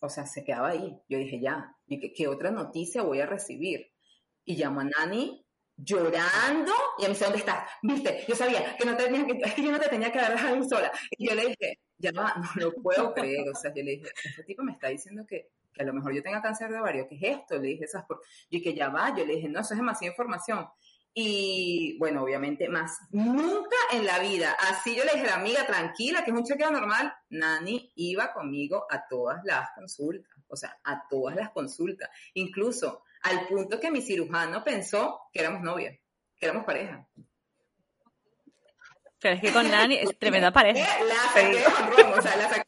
o sea, se quedaba ahí. Yo dije, ya, ¿y qué, otra noticia voy a recibir? Y llamo a Nani llorando y me dice, ¿dónde estás? Viste, yo sabía que no tenía que, es que yo no te tenía que sola. Y yo le dije, ya no, no lo puedo creer. O sea, yo le dije, este tipo me está diciendo que, que a lo mejor yo tenga cáncer de ovario. ¿Qué es esto? Le dije, esas. Y que ya va, yo le dije, no, eso es demasiada información. Y bueno, obviamente más nunca en la vida, así yo le dije a la amiga, tranquila, que es un chequeo normal, Nani iba conmigo a todas las consultas, o sea, a todas las consultas, incluso al punto que mi cirujano pensó que éramos novias, que éramos pareja. Pero es que con Nani es tremenda pareja. [LAUGHS] La o sea, la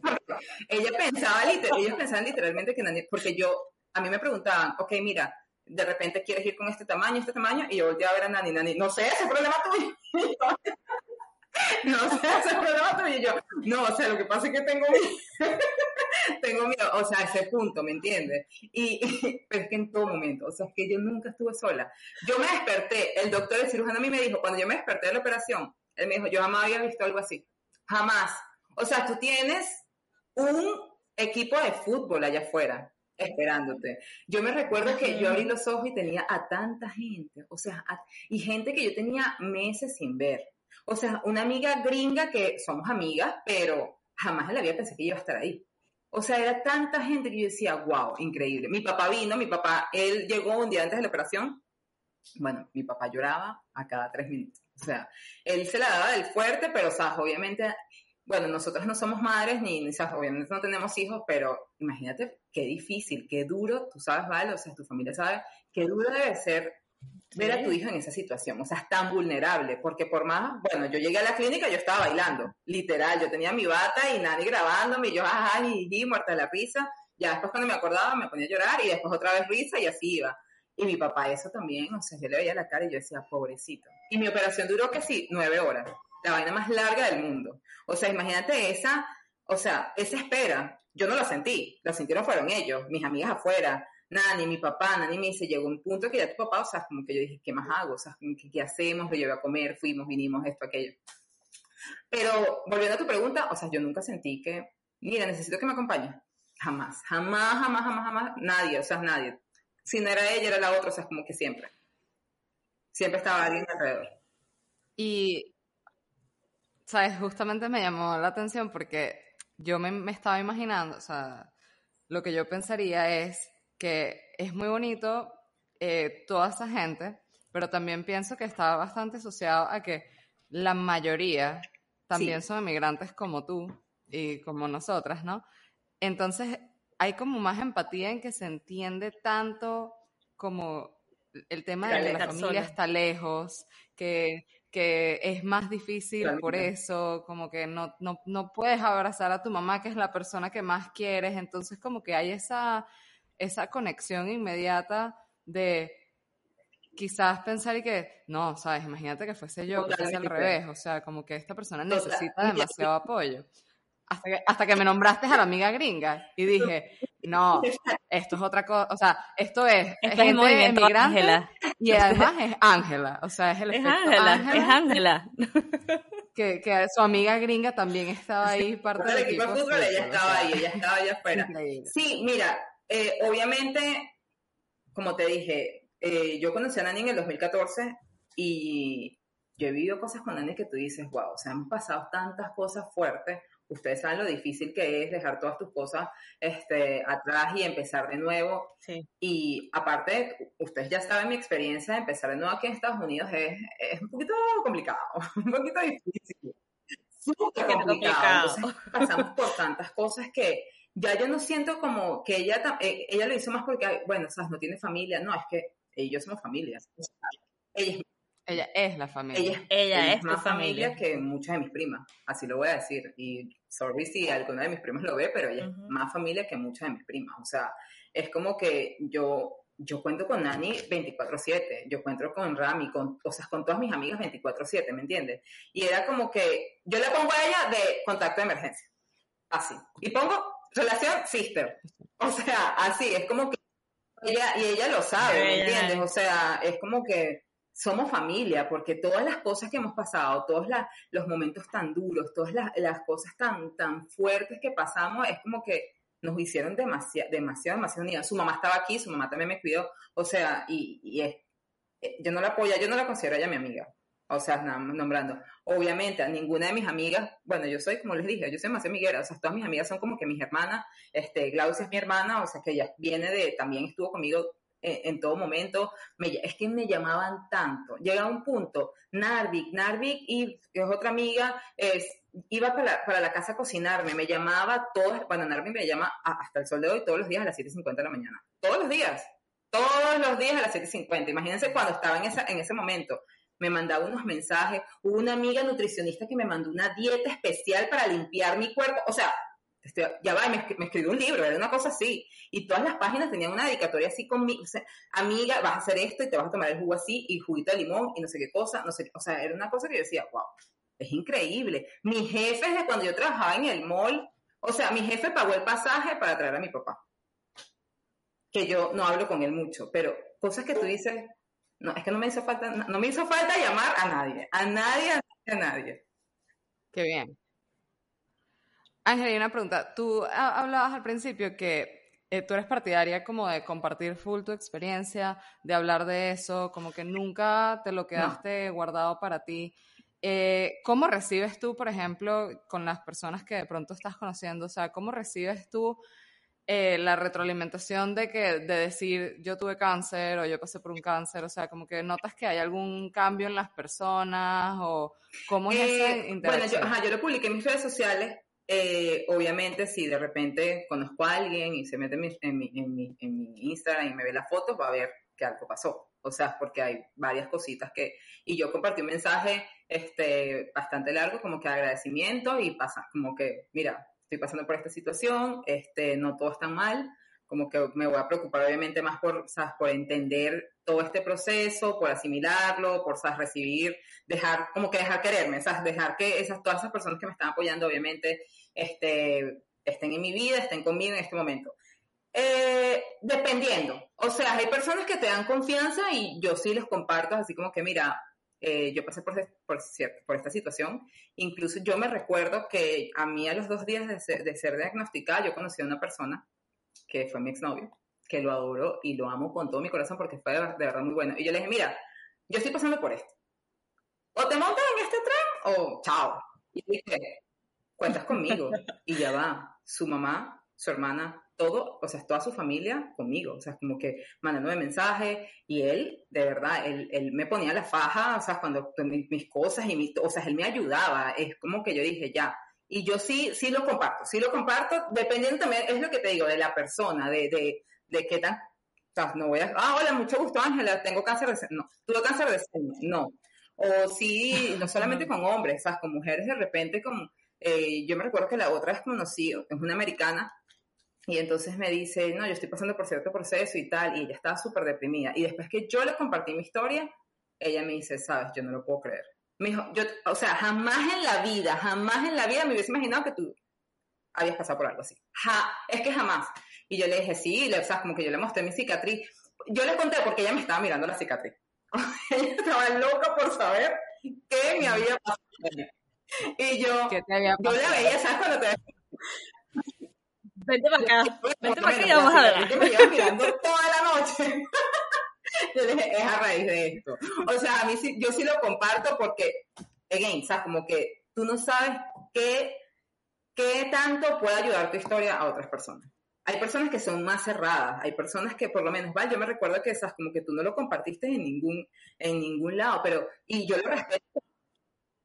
Ella pensaba, ellos pensaban literalmente que Nani, porque yo, a mí me preguntaban, ok, mira, de repente quieres ir con este tamaño, este tamaño, y yo volteé a ver a Nani, Nani, no sé, ese problema tuyo. [LAUGHS] no sé, ese problema tuyo. Y yo, no, o sea, lo que pasa es que tengo miedo. [LAUGHS] tengo miedo, o sea, ese punto, ¿me entiendes? Y, [LAUGHS] pero es que en todo momento, o sea, es que yo nunca estuve sola. Yo me desperté, el doctor, el cirujano a mí me dijo, cuando yo me desperté de la operación, él me dijo, yo jamás había visto algo así. Jamás. O sea, tú tienes un equipo de fútbol allá afuera esperándote. Yo me recuerdo que yo abrí los ojos y tenía a tanta gente, o sea, y gente que yo tenía meses sin ver. O sea, una amiga gringa que somos amigas, pero jamás en la vida pensé que iba a estar ahí. O sea, era tanta gente que yo decía, wow, increíble. Mi papá vino, mi papá, él llegó un día antes de la operación. Bueno, mi papá lloraba a cada tres minutos. O sea, él se la daba del fuerte, pero, o sea, obviamente bueno, nosotros no somos madres ni, ni obviamente no tenemos hijos, pero imagínate qué difícil, qué duro, tú sabes, ¿vale? O sea, tu familia sabe, qué duro debe ser ver a tu hijo en esa situación, o sea, es tan vulnerable, porque por más, bueno, yo llegué a la clínica, yo estaba bailando, literal, yo tenía mi bata y nadie grabándome, y yo, ajá, y, y muerta de la risa, ya después cuando me acordaba me ponía a llorar y después otra vez risa y así iba. Y mi papá eso también, o sea, yo le veía la cara y yo decía, pobrecito. Y mi operación duró que sí, nueve horas, la vaina más larga del mundo. O sea, imagínate esa, o sea, esa espera, yo no lo sentí, lo sintieron fueron ellos, mis amigas afuera, Nani, mi papá, Nani me dice, llegó un punto que ya tu papá, o sea, como que yo dije, ¿qué más hago? O sea, ¿qué, qué hacemos? Lo llevé a comer, fuimos, vinimos, esto, aquello. Pero volviendo a tu pregunta, o sea, yo nunca sentí que, mira, necesito que me acompañe. Jamás, jamás, jamás, jamás, jamás, nadie, o sea, nadie. Si no era ella, era la otra, o sea, como que siempre. Siempre estaba alguien alrededor. Y, sabes, justamente me llamó la atención porque yo me, me estaba imaginando, o sea, lo que yo pensaría es que es muy bonito eh, toda esa gente, pero también pienso que está bastante asociado a que la mayoría también son emigrantes como tú y como nosotras, ¿no? Entonces hay como más empatía en que se entiende tanto como el tema de que la familia está lejos, que, que, es más difícil por eso, como que no, no, no puedes abrazar a tu mamá, que es la persona que más quieres, entonces como que hay esa esa conexión inmediata de quizás pensar y que, no, sabes, imagínate que fuese yo, que fuese al revés, o sea, como que esta persona necesita demasiado apoyo. Hasta que, hasta que me nombraste a la amiga gringa y [LAUGHS] dije, no, [LAUGHS] esto es otra cosa, o sea, esto es, es el movimiento Ángela. Y además es Ángela, o sea, es el es Ángela, es Ángela. [LAUGHS] Que, que, su amiga gringa también estaba ahí, parte del equipo. de fútbol, ella estaba ahí, ella estaba allá afuera. Sí, mira, eh, obviamente, como te dije, eh, yo conocí a Nani en el 2014 y yo he vivido cosas con Nani que tú dices, wow, se han pasado tantas cosas fuertes. Ustedes saben lo difícil que es dejar todas tus cosas este, atrás y empezar de nuevo. Y aparte, ustedes ya saben mi experiencia de empezar de nuevo aquí en Estados Unidos es, es un poquito complicado, [LAUGHS] un poquito difícil. Súper complicado. complicado. pasamos por tantas cosas que ya yo no siento como que ella, eh, ella lo hizo más porque, bueno, o sea, no tiene familia, no, es que ellos somos familia. Ella, ella es la familia. Ella, es, más familia. que muchas de mis primas, así lo voy a decir. Y sorry si alguna de mis primas lo ve, pero ella es más familia que muchas de mis primas. O sea, es como que yo, yo cuento con Nani 24/7, yo cuento con Rami, con, o sea, con todas mis amigas 24/7, ¿me entiendes? Y era como que yo le pongo a ella de contacto de emergencia, así. Y pongo relación sister. O sea, así, es como que ella, y ella lo sabe, ¿me entiendes? O sea, es como que somos familia, porque todas las cosas que hemos pasado, todos los momentos tan duros, todas las, cosas tan, tan fuertes que pasamos, es como que nos hicieron demasiado, demasiado, demasiado unidas. Su mamá estaba aquí, su mamá también me cuidó, o sea, y, y es, eh, yo no la apoyo, yo no la considero ella mi amiga, o sea, nombrando. Obviamente, a ninguna de mis amigas, bueno, yo soy, como les dije, yo soy más amiguera, o sea, todas mis amigas son como que mis hermanas, este, Glaucia es mi hermana, o sea, que ella viene de, también estuvo conmigo en, todo momento, es que me llamaban tanto. Llega un punto, Narvik, Narvik y es otra amiga, es, iba para la, para la casa a cocinarme, me llamaba todas, bueno, Narvik me llama hasta el sol de hoy todos los días a las 7.50 de la mañana. Todos los días. Todos los días a las 7.50. Imagínense cuando estaba en, esa, en ese momento me mandaba unos mensajes. Hubo una amiga nutricionista que me mandó una dieta especial para limpiar mi cuerpo. O sea, ya va, me, me, escribió un libro, era una cosa así. Y todas las páginas tenían una dedicatoria así conmigo. O amiga, vas a hacer esto y te vas a tomar el jugo así y juguito de limón y no sé qué cosa, no sé O sea, era una cosa que yo decía, wow, es increíble. Mi jefe, de cuando yo trabajaba en el mall, o sea, mi jefe pagó el pasaje para traer a mi papá. Que yo no hablo con él mucho, pero cosas que tú dices, no, es que no me hizo falta, no me hizo falta llamar a nadie, a nadie, a nadie. Qué bien. Angelina, una pregunta. Tú hablabas al principio que eh, tú eres partidaria como de compartir full tu experiencia, de hablar de eso, como que nunca te lo quedaste guardado para ti. Eh, ¿Cómo recibes tú, por ejemplo, con las personas que de pronto estás conociendo? O sea, ¿cómo recibes tú eh, la retroalimentación de que de decir yo tuve cáncer o yo pasé por un cáncer, o sea, como que notas que hay algún cambio en las personas o cómo es esa interacción. Bueno, yo, yo lo publiqué en mis redes sociales. Eh, obviamente, si de repente conozco a alguien y se mete en mi, en, mi, en, mi, Instagram y me ve la foto, va a ver que algo pasó. o sea, porque hay varias cositas que, y yo compartí un mensaje este, bastante largo, como que agradecimiento y pasa, como que, mira, estoy pasando por esta situación, este, no todo está mal, como que me voy a preocupar obviamente más por, ¿sabes? por entender todo este proceso, por asimilarlo, por ¿sabes? recibir, dejar, como que dejar quererme, ¿sabes? dejar que esas, todas esas personas que me están apoyando obviamente este, estén en mi vida, estén conmigo en este momento. Eh, dependiendo, o sea, hay personas que te dan confianza y yo sí les comparto, así como que mira, eh, yo pasé por, esta situación. Incluso yo me recuerdo que a mí a los dos días de ser, de diagnosticada, yo conocí a una persona que fue mi exnovio, que lo adoro y lo amo con todo mi corazón porque fue de, verdad muy bueno. Y yo le dije, mira, yo estoy pasando por esto. O te montas en este tren o chao. Y dije, cuentas conmigo. Y ya va, su mamá, su hermana, todo, o sea, toda su familia conmigo, o sea, como que mandándome mensajes y él, de verdad, él, él me ponía la faja, o sea, cuando mis, cosas y mis, o sea, él me ayudaba, es como que yo dije, ya, y yo sí, sí lo comparto, sí lo comparto, dependiendo también, es lo que te digo, de la persona, de, de, de qué tan, o sea, no voy a, ah, hola, mucho gusto, Ángela, tengo cáncer de seno, no, tuve cáncer de seno, no, o sí, no solamente con hombres, ¿sabes? Con mujeres de repente, como, eh, yo me recuerdo que la otra vez conocí, es una americana, y entonces me dice, no, yo estoy pasando por cierto proceso y tal, y ella estaba súper deprimida. Y después que yo le compartí mi historia, ella me dice, sabes, yo no lo puedo creer. Me dijo, yo, o sea, jamás en la vida, jamás en la vida me hubiese imaginado que tú habías pasado por algo así. Ja, es que jamás. Y yo le dije, sí, le, o sea, como que yo le mostré mi cicatriz. Yo le conté porque ella me estaba mirando la cicatriz. [LAUGHS] ella estaba loca por saber qué me había pasado. [LAUGHS] Y yo, yo la veía, ¿sabes? Cuando te [LAUGHS] Vente para acá. Vente para acá y vamos a ver. me iba mirando toda la noche. [LAUGHS] Yo dije, es a raíz de esto. O sea, a mí sí, yo sí lo comparto porque, again, ¿sabes? Como que tú no sabes qué, qué tanto puede ayudar tu historia a otras personas. Hay personas que son más cerradas, hay personas que por lo menos, vale, yo me recuerdo que, ¿sabes? Como que tú no lo compartiste en ningún, en ningún lado, pero, y yo lo respeto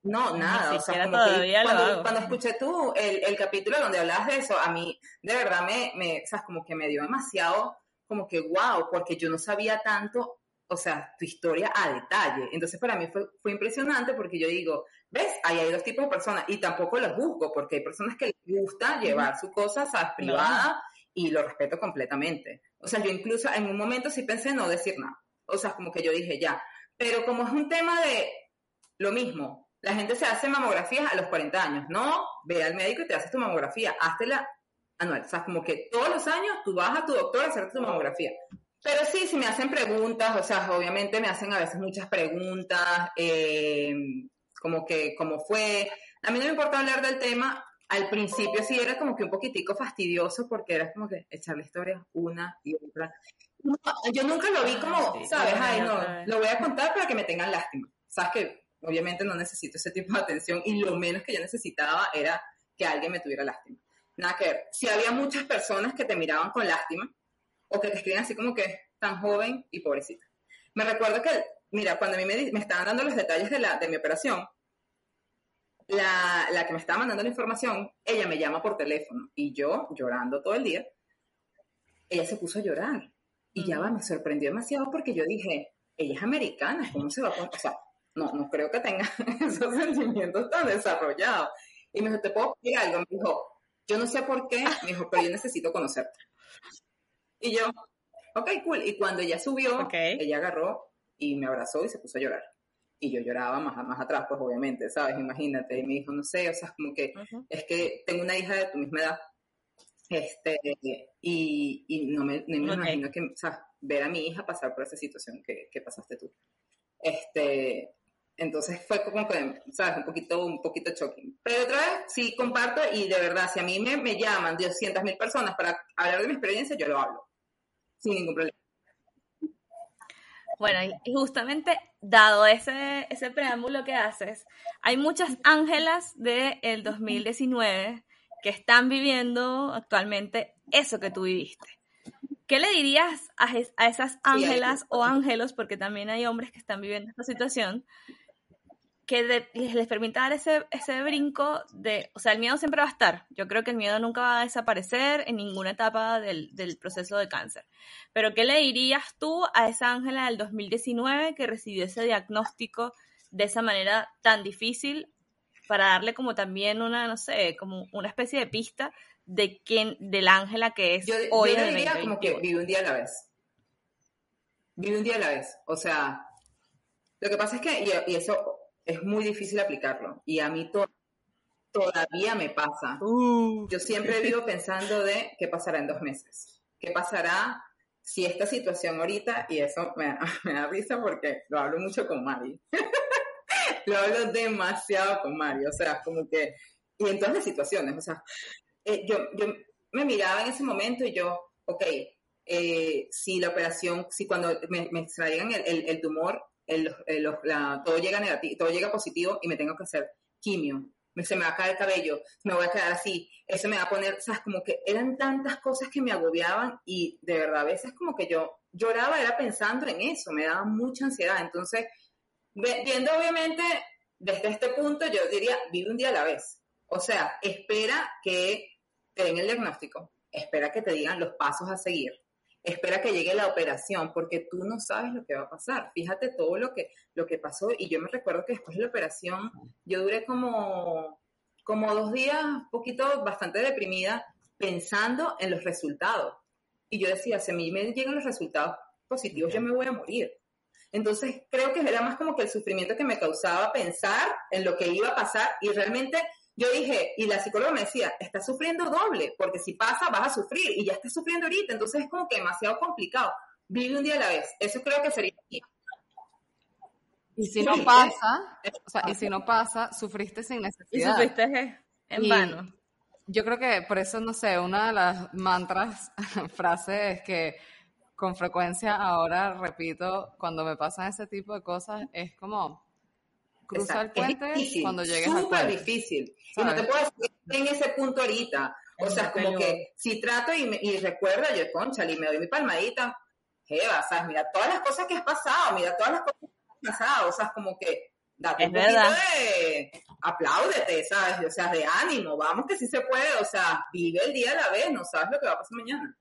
no, nada, o sea, como que cuando, cuando, escuché tú el, el, capítulo donde hablabas de eso, a mí de verdad me, me, o sea, como que me dio demasiado, como que wow, porque yo no sabía tanto, o sea, tu historia a detalle. Entonces para mí fue, fue impresionante porque yo digo, ves, ahí hay dos tipos de personas y tampoco los busco porque hay personas que les gusta llevar su cosa, sabes, privada y lo respeto completamente. O sea, yo incluso en un momento sí pensé no decir nada. O sea, como que yo dije ya, pero como es un tema de lo mismo, la gente se hace mamografías a los 40 años. No, ve al médico y te haces tu mamografía. la anual. O sea, como que todos los años tú vas a tu doctor a hacerte tu mamografía. Pero sí, si me hacen preguntas, o sea, obviamente me hacen a veces muchas preguntas, eh, como que, cómo fue. A mí no me importa hablar del tema. Al principio sí era como que un poquitico fastidioso porque era como que echar la historia una y otra. yo nunca lo vi como, ¿sabes? Ay, no, lo voy a contar para que me tengan lástima. ¿Sabes que Obviamente no necesito ese tipo de atención y lo menos que yo necesitaba era que alguien me tuviera lástima. Nada que ver. Si había muchas personas que te miraban con lástima o que te escribían así como que tan joven y pobrecita. Me recuerdo que, mira, cuando a mí me, estaban dando los detalles de, la, de mi operación, la, la, que me estaba mandando la información, ella me llama por teléfono y yo, llorando todo el día, ella se puso a llorar. Y ya va, me sorprendió demasiado porque yo dije, ella es americana, ¿cómo se va a poner? O sea, no, no creo que tenga [LAUGHS] esos sentimientos tan desarrollados. Y me dijo, ¿te puedo pedir algo? Me dijo, yo no sé por qué, me dijo, pero yo necesito conocerte. Y yo, ok, cool. Y cuando ella subió, ella agarró y me abrazó y se puso a llorar. Y yo lloraba más, más atrás, pues obviamente, ¿sabes? Imagínate. Y me dijo, no sé, o sea, como que es que tengo una hija de tu misma edad. Este, y, y no me, me imagino que, o sea, ver a mi hija pasar por esa situación que, que pasaste tú. Este, entonces fue como que, ¿sabes? Un poquito, un poquito shocking. Pero otra vez, sí comparto y de verdad, si a mí me, me llaman 200 mil personas para hablar de mi experiencia, yo lo hablo. Sin ningún problema. Bueno, y justamente dado ese, ese preámbulo que haces, hay muchas ángelas del el 2019 que están viviendo actualmente eso que tú viviste. ¿Qué le dirías a, a esas ángelas o ángelos, porque también hay hombres que están viviendo esta situación, que les, permita dar ese, ese brinco de, o sea, el miedo siempre va a estar. Yo creo que el miedo nunca va a desaparecer en ninguna etapa del, del proceso de cáncer. Pero ¿qué le dirías tú a esa Ángela del 2019 que recibió ese diagnóstico de esa manera tan difícil para darle como también una, no sé, como una especie de pista de quién, del Ángela que es hoy. Yo diría como que vive un día a la vez. Vive un día a la vez. O sea, lo que pasa es que, y eso es muy difícil aplicarlo. Y a mí todavía me pasa. Uh. Yo siempre vivo pensando de qué pasará en dos meses. ¿Qué pasará si esta situación ahorita, y eso me, [LAUGHS] da risa porque lo hablo mucho con Mari. [LAUGHS] lo hablo demasiado con Mari. O sea, como que, y en todas las situaciones, o sea, eh, yo, yo me miraba en ese momento y yo, ok, eh, si la operación, si cuando me, me extraigan el, el tumor, el, todo llega negativo, todo llega positivo y me tengo que hacer quimio. Se me va a caer el cabello, me voy a quedar así, eso me va a poner, sea, como que eran tantas cosas que me agobiaban y de verdad a veces como que yo lloraba, era pensando en eso, me daba mucha ansiedad. Entonces, viendo obviamente desde este punto, yo diría, vive un día a la vez. O sea, espera que te den el diagnóstico, espera que te digan los pasos a seguir espera que llegue la operación, porque tú no sabes lo que va a pasar. Fíjate todo lo que, lo que pasó. Y yo me recuerdo que después de la operación, yo duré como, como dos días, un poquito, bastante deprimida, pensando en los resultados. Y yo decía, si a mí me llegan los resultados positivos, yo me voy a morir. Entonces, creo que era más como que el sufrimiento que me causaba pensar en lo que iba a pasar y realmente yo dije, y la psicóloga me decía, estás sufriendo doble, porque si pasa vas a sufrir y ya estás sufriendo ahorita, entonces es como que demasiado complicado. Vive un día a la vez, eso creo que sería. Y si no pasa, o sea, y si no pasa, sufriste sin necesidad. Y sufriste en vano. Yo creo que por eso, no sé, una de las mantras, [LAUGHS] frases que con frecuencia ahora repito cuando me pasan ese tipo de cosas es como, Cruza el puente cuando llegues al puente. difícil. Y no te puedo decir en ese punto ahorita. O sea, como que si trato y, me, y recuerdo, yo, concha, y me doy mi palmadita, jeva, ¿sabes? Mira todas las cosas que has pasado, mira todas las cosas que has pasado, o sea, como que date es un poquito de apláudete, ¿sabes? O sea, de ánimo, vamos que sí se puede, o sea, vive el día a la vez, no sabes lo que va a pasar mañana.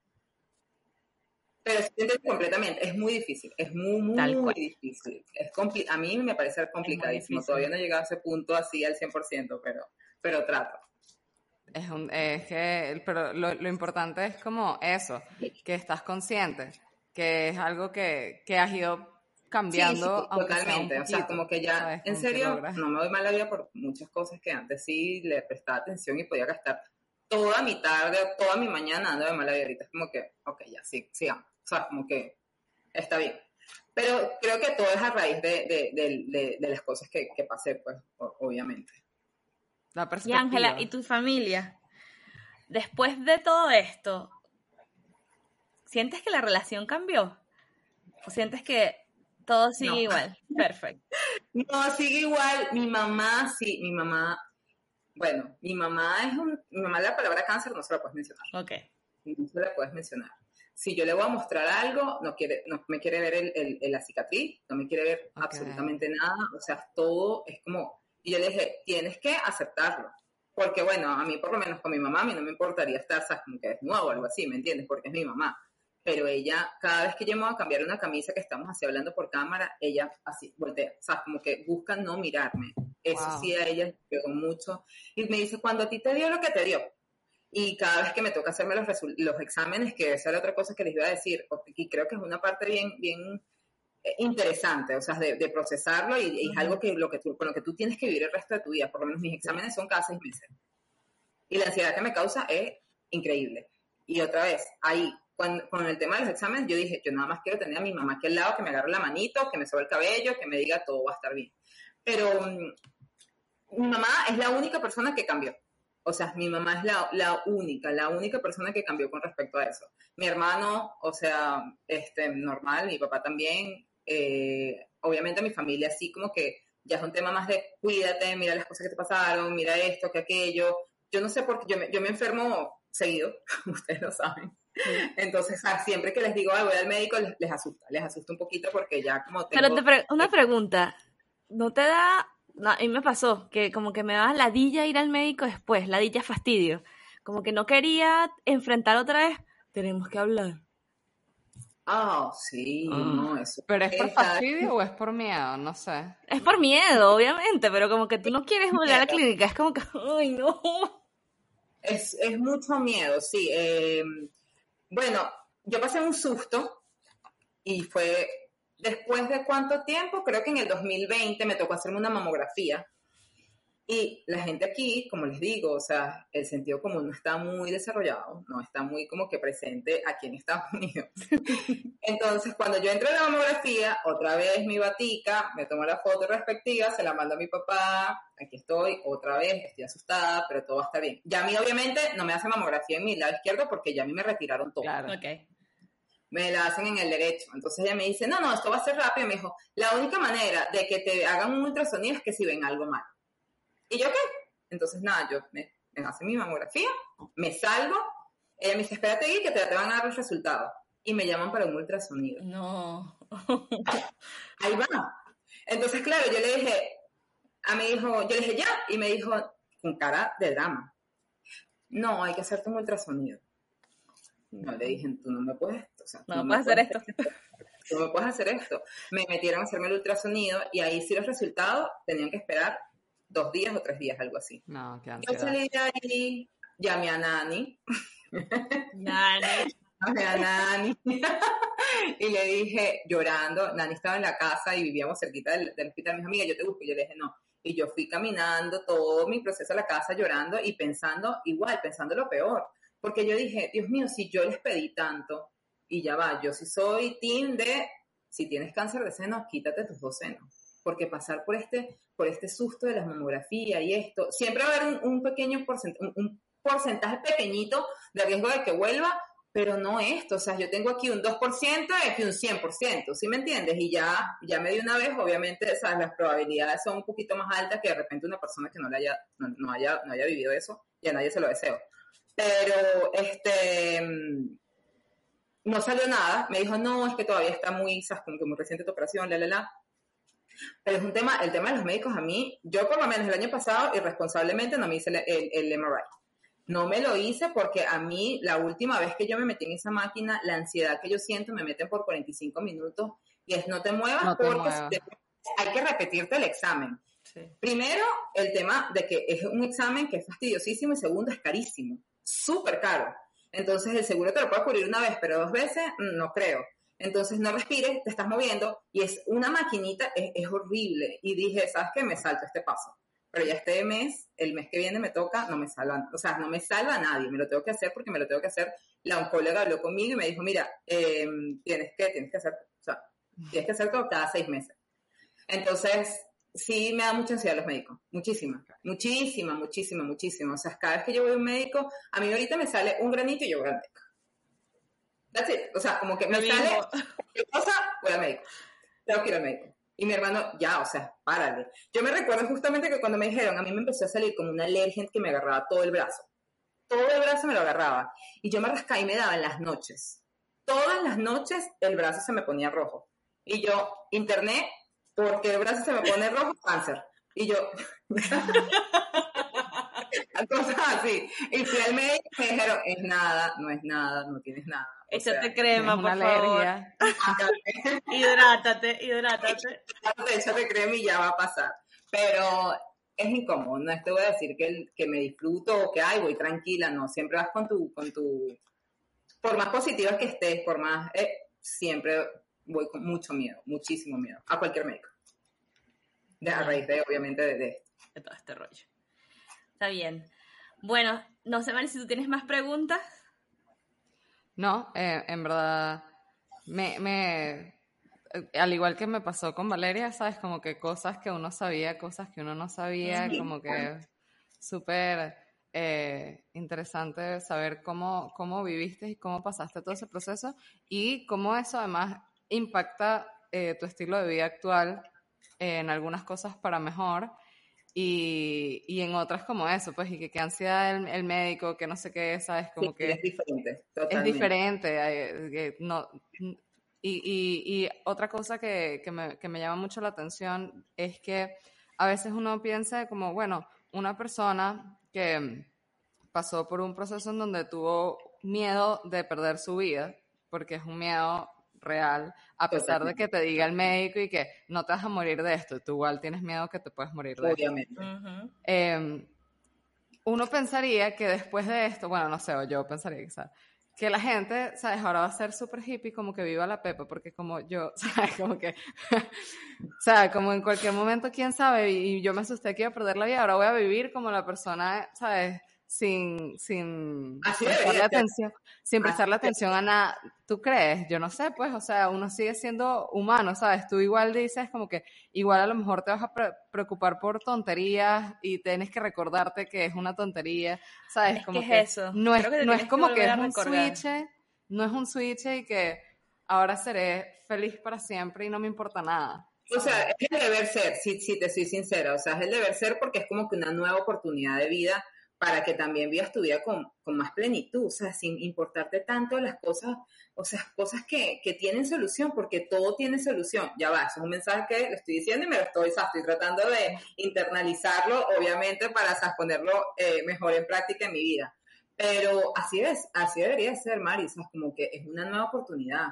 Pero sientes completamente, es muy difícil, es muy, muy, difícil. Es a mí me parece complicadísimo, todavía no he llegado a ese punto así al 100%, pero, pero trato. Es, un, es que, pero lo, lo, importante es como eso, que estás consciente, que es algo que, que has ido cambiando. Sí, totalmente, o sea, como que ya, en serio, no me doy mala vida por muchas cosas que antes sí le prestaba atención y podía gastar toda mi tarde, toda mi mañana ando de mala vida. Ahorita es como que, ok, ya, sí, sigamos. O sea, como que está bien. Pero creo que todo es a raíz de, las cosas que, pasé, pues, obviamente. La y Ángela, ¿y tu familia? Después de todo esto, ¿sientes que la relación cambió? ¿O sientes que todo sigue igual? Perfecto. [LAUGHS] No, sigue igual. Mi mamá, sí, mi mamá, bueno, mi mamá es un, mi mamá la palabra cáncer no se la puedes mencionar. Ok. No se la puedes mencionar si yo le voy a mostrar algo, no, quiere, no me quiere ver el, el, la cicatriz, no me quiere ver absolutamente nada, o sea, todo es como, y yo le dije, tienes que aceptarlo, porque bueno, a mí por lo menos con mi mamá, a mí no me importaría estar, ¿sabes? Como que nuevo o algo así, ¿me entiendes? Porque es mi mamá, pero ella, cada vez que yo me voy a cambiar una camisa que estamos así hablando por cámara, ella así voltea, o sea, como que busca no mirarme, eso sí a ella pegó mucho, y me dice, cuando a ti te dio lo que te dio, y cada vez que me toca hacerme los, los exámenes, que esa era otra cosa que les iba a decir, y creo que es una parte bien, bien eh, interesante, o sea, de, procesarlo y, es algo que, lo que tú, con lo que tú tienes que vivir el resto de tu vida, por lo menos mis exámenes son cada seis meses. Y la ansiedad que me causa es increíble. Y otra vez, ahí, con el tema de los exámenes, yo dije, yo nada más quiero tener a mi mamá aquí al lado, que me agarre la manito, que me sobe el cabello, que me diga todo va a estar bien. Pero mm, mi mamá es la única persona que cambió. O sea, mi mamá es la, la, única, la única persona que cambió con respecto a eso. Mi hermano, o sea, este, normal, mi papá también. Eh, obviamente mi familia sí como que ya es un tema más de cuídate, mira las cosas que te pasaron, mira esto, que aquello. Yo no sé por qué, yo me, yo me enfermo seguido, [LAUGHS] ustedes lo saben. Entonces, siempre que les digo, voy al médico, les, asusta, les asusta un poquito porque ya como tengo... Pero te una pregunta, ¿no te da a mí me pasó que como que me daba ladilla ir al médico después, ladilla fastidio. Como que no quería enfrentar otra vez, tenemos que hablar. Ah, sí, ah. no, eso. ¿Pero es por fastidio o es por miedo? No sé. Es por miedo, obviamente, pero como que tú no quieres volver a la clínica, es como que, ay, no. Es, es mucho miedo, sí. Em, bueno, yo pasé un susto y fue después de cuánto tiempo, creo que en el 2020 me tocó hacerme una mamografía y la gente aquí, como les digo, o sea, el sentido común no está muy desarrollado, no está muy como que presente aquí en Estados Unidos. [LAUGHS] Entonces, cuando yo entro en la mamografía, otra vez mi batica, me tomo la foto respectiva, se la mando a mi papá, aquí estoy, otra vez, estoy asustada, pero todo va a estar bien. Ya a mí, obviamente, no me hace mamografía en mi lado izquierdo porque ya a mí me retiraron todo. Claro. Okay. Me la hacen en el derecho. Entonces ella me dice, no, no, esto va a ser rápido. Me dijo, la única manera de que te hagan un ultrasonido es que si ven algo mal. ¿Y yo qué? Entonces, nada, yo me, me hace mi mamografía, me salgo, ella me dice, espérate que te, te van a dar el resultado. Y me llaman para un ultrasonido. No. ahí va. Entonces, claro, yo le dije, a mi hijo, yo le dije, ya, y me dijo, con cara de drama, no, hay que hacerte un ultrasonido. No, le dije, tú no me puedes, o sea, no, puedes hacer esto. Tú me puedes hacer esto. Me metieron a hacerme el ultrasonido y ahí sí los resultados tenían que esperar dos días o tres días, algo así. No, qué Yo salí de ahí, llamé a Nani. Nani. [LAUGHS] llamé a Nani. [LAUGHS] y le dije, llorando, Nani estaba en la casa y vivíamos cerquita del, hospital. Mi amiga, yo te busco. Y yo le dije, no. Y yo fui caminando todo mi proceso a la casa llorando y pensando igual, pensando lo peor. Porque yo dije, Dios mío, si yo les pedí tanto, y ya va, yo sí soy team de, si tienes cáncer de seno, quítate tus dos senos porque pasar por este, por este susto de la mamografía y esto, siempre va a haber un, pequeño porcentaje, un, porcentaje pequeñito de riesgo de que vuelva, pero no esto, o sea, yo tengo aquí un 2% y aquí un 100%, ¿sí me entiendes? Y ya, ya me di una vez, obviamente, o las probabilidades son un poquito más altas que de repente una persona que no, le haya, no, haya, no haya vivido eso, y a nadie se lo deseo. Pero, este, no salió nada, me dijo, no, es que todavía está muy, ¿sabes? como que muy reciente tu operación, la, la, la. Pero es un tema, el tema de los médicos a mí, yo por lo menos el año pasado irresponsablemente no me hice el, el, MRI. No me lo hice porque a mí la última vez que yo me metí en esa máquina, la ansiedad que yo siento me meten por 45 minutos y es no te muevas porque hay que repetirte el examen. Primero, el tema de que es un examen que es fastidiosísimo y segundo, es carísimo, súper caro. Entonces el seguro te lo puede cubrir una vez, pero dos veces mm, no creo. Entonces no respires, te estás moviendo y es una maquinita, es, horrible. Y dije, ¿sabes qué? Me salto este paso. Pero ya este mes, el mes que viene me toca, no me salva, o sea, no me salva nadie, me lo tengo que hacer porque me lo tengo que hacer. La oncóloga habló conmigo y me dijo, mira, em, tienes que, tienes que hacer, o sea, tienes que hacer todo cada seis meses. Entonces, sí me da mucha ansiedad los médicos, muchísima, muchísima, muchísima, muchísima. O sea, cada vez que yo voy a un médico, a mí ahorita me sale un granito y yo voy al médico. O sea, como que me, sale qué cosa, voy al médico. Tengo que ir al médico. Y mi hermano, ya, o sea, párale. Yo me recuerdo justamente que cuando me dijeron, a mí me empezó a salir como una alergia que me agarraba todo el brazo. Todo el brazo me lo agarraba. Y yo me rascaba y me daba en las noches. Todas las noches el brazo se me ponía rojo. Y yo, internet, porque el brazo se me pone rojo, cáncer. Y yo, [LAUGHS] cosas así. Y fui al médico y me dijeron, es nada, no es nada, no tienes nada. Échate crema, por favor. hidrátate, hidrátate. Échate crema y ya va a pasar. Pero es incómodo, no te voy a decir que, que me disfruto o que, ay, voy tranquila, no, siempre vas con tu, con tu, por más positiva que estés, por más, eh, siempre voy con mucho miedo, muchísimo miedo, a cualquier médico. De, a raíz de, obviamente, de, de, de todo este rollo. Está bien. Bueno, no sé, Mari, si tú tienes más preguntas. No, eh, en verdad, me, me, eh, al igual que me pasó con Valeria, ¿sabes? Como que cosas que uno sabía, cosas que uno no sabía, como que súper eh, interesante saber cómo, cómo viviste y cómo pasaste todo ese proceso y cómo eso además impacta tu estilo de vida actual en algunas cosas para mejor y, y, en otras como eso, pues, y que, que ansiedad el, el, médico, que no sé qué, ¿sabes? Como que es diferente. Es diferente. no, y, y, y, otra cosa que, que, me, que me llama mucho la atención es que a veces uno piensa como, bueno, una persona que pasó por un proceso en donde tuvo miedo de perder su vida, porque es un miedo real, a pesar de que te diga el médico y que no te vas a morir de esto, tú igual tienes miedo que te puedes morir de Obviamente. esto. Em, uno pensaría que después de esto, bueno, no sé, o yo pensaría que, que la gente, ¿sabes? Ahora va a ser súper hippie, como que viva la Pepa, porque como yo, [LAUGHS] ¿sabes? Como que, o sea, como en cualquier momento, quién sabe, y yo me asusté que iba a perder la vida, ahora voy a vivir como la persona, ¿sabes? Sin, sin prestarle atención, sin prestarle atención a nada. ¿Tú crees? Yo no sé, pues, o sea, uno sigue siendo humano, ¿sabes? Tú igual dices como que igual a lo mejor te vas a preocupar por tonterías y tienes que recordarte que es una tontería, ¿sabes? como que, es eso. No es, no es como que es un switch, no es un switch y que ahora seré feliz para siempre y no me importa nada. O sea, es el deber ser, si, si te soy sincera, o sea, es el deber ser porque es como que una nueva oportunidad de vida para que también vivas tu vida con, con, más plenitud, o sea, sin importarte tanto las cosas, o sea, cosas que, que, tienen solución, porque todo tiene solución. Ya va, eso es un mensaje que lo estoy diciendo y me lo estoy, o sea, estoy tratando de internalizarlo, obviamente, para o sea, ponerlo eh, mejor en práctica en mi vida. Pero así es, así debería ser, Mari, o como que es una nueva oportunidad,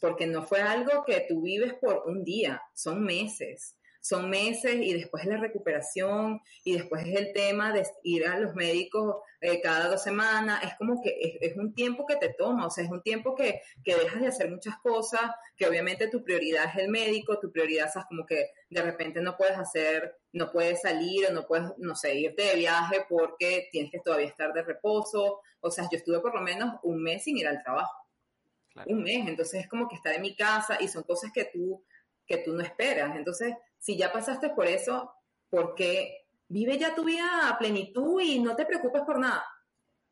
porque no fue algo que tú vives por un día, son meses son meses y después la recuperación y después es el tema de ir a los médicos eh, cada dos semanas. Es como que es, un tiempo que te toma, o sea, es un tiempo que, que, dejas de hacer muchas cosas, que obviamente tu prioridad es el médico, tu prioridad es como que de repente no puedes hacer, no puedes salir o no puedes, no sé, irte de viaje porque tienes que todavía estar de reposo. O sea, yo estuve por lo menos un mes sin ir al trabajo. Un mes, entonces es como que estar en mi casa y son cosas que tú, que tú no esperas. Entonces, si ya pasaste por eso, ¿por qué vive ya tu vida a plenitud y no te preocupes por nada?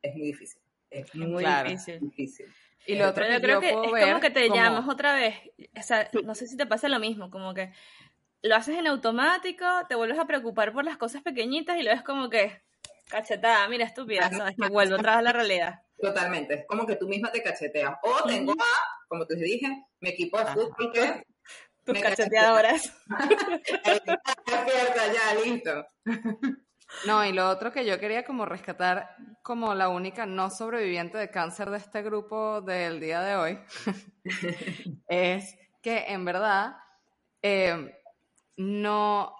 Es muy difícil. Es muy difícil. Y lo otro yo creo que es como que te llamas otra vez. O sea, no sé si te pasa lo mismo, como que lo haces en automático, te vuelves a preocupar por las cosas pequeñitas y lo ves como que cachetada, mira, estúpida, sabes que vuelvo atrás a la realidad. Totalmente, es como que tú misma te cacheteas. O tengo como te dije, mi equipo de fútbol que tus cacheteadoras. [LAUGHS] ya, listo. No, y lo otro que yo quería como rescatar como la única no sobreviviente de cáncer de este grupo del día de hoy [LAUGHS] es que en verdad eh, no,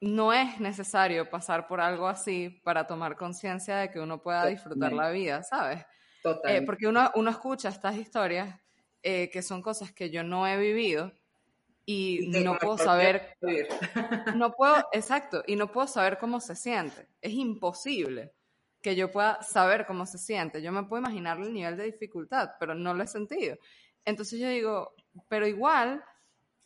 no es necesario pasar por algo así para tomar conciencia de que uno pueda disfrutar la vida, ¿sabes? Eh, porque uno, uno escucha estas historias eh, que son cosas que yo no he vivido y, no puedo saber, [LAUGHS] no puedo, exacto, y no puedo saber cómo se siente. Es imposible que yo pueda saber cómo se siente. Yo me puedo imaginar el nivel de dificultad, pero no lo he sentido. Entonces yo digo, pero igual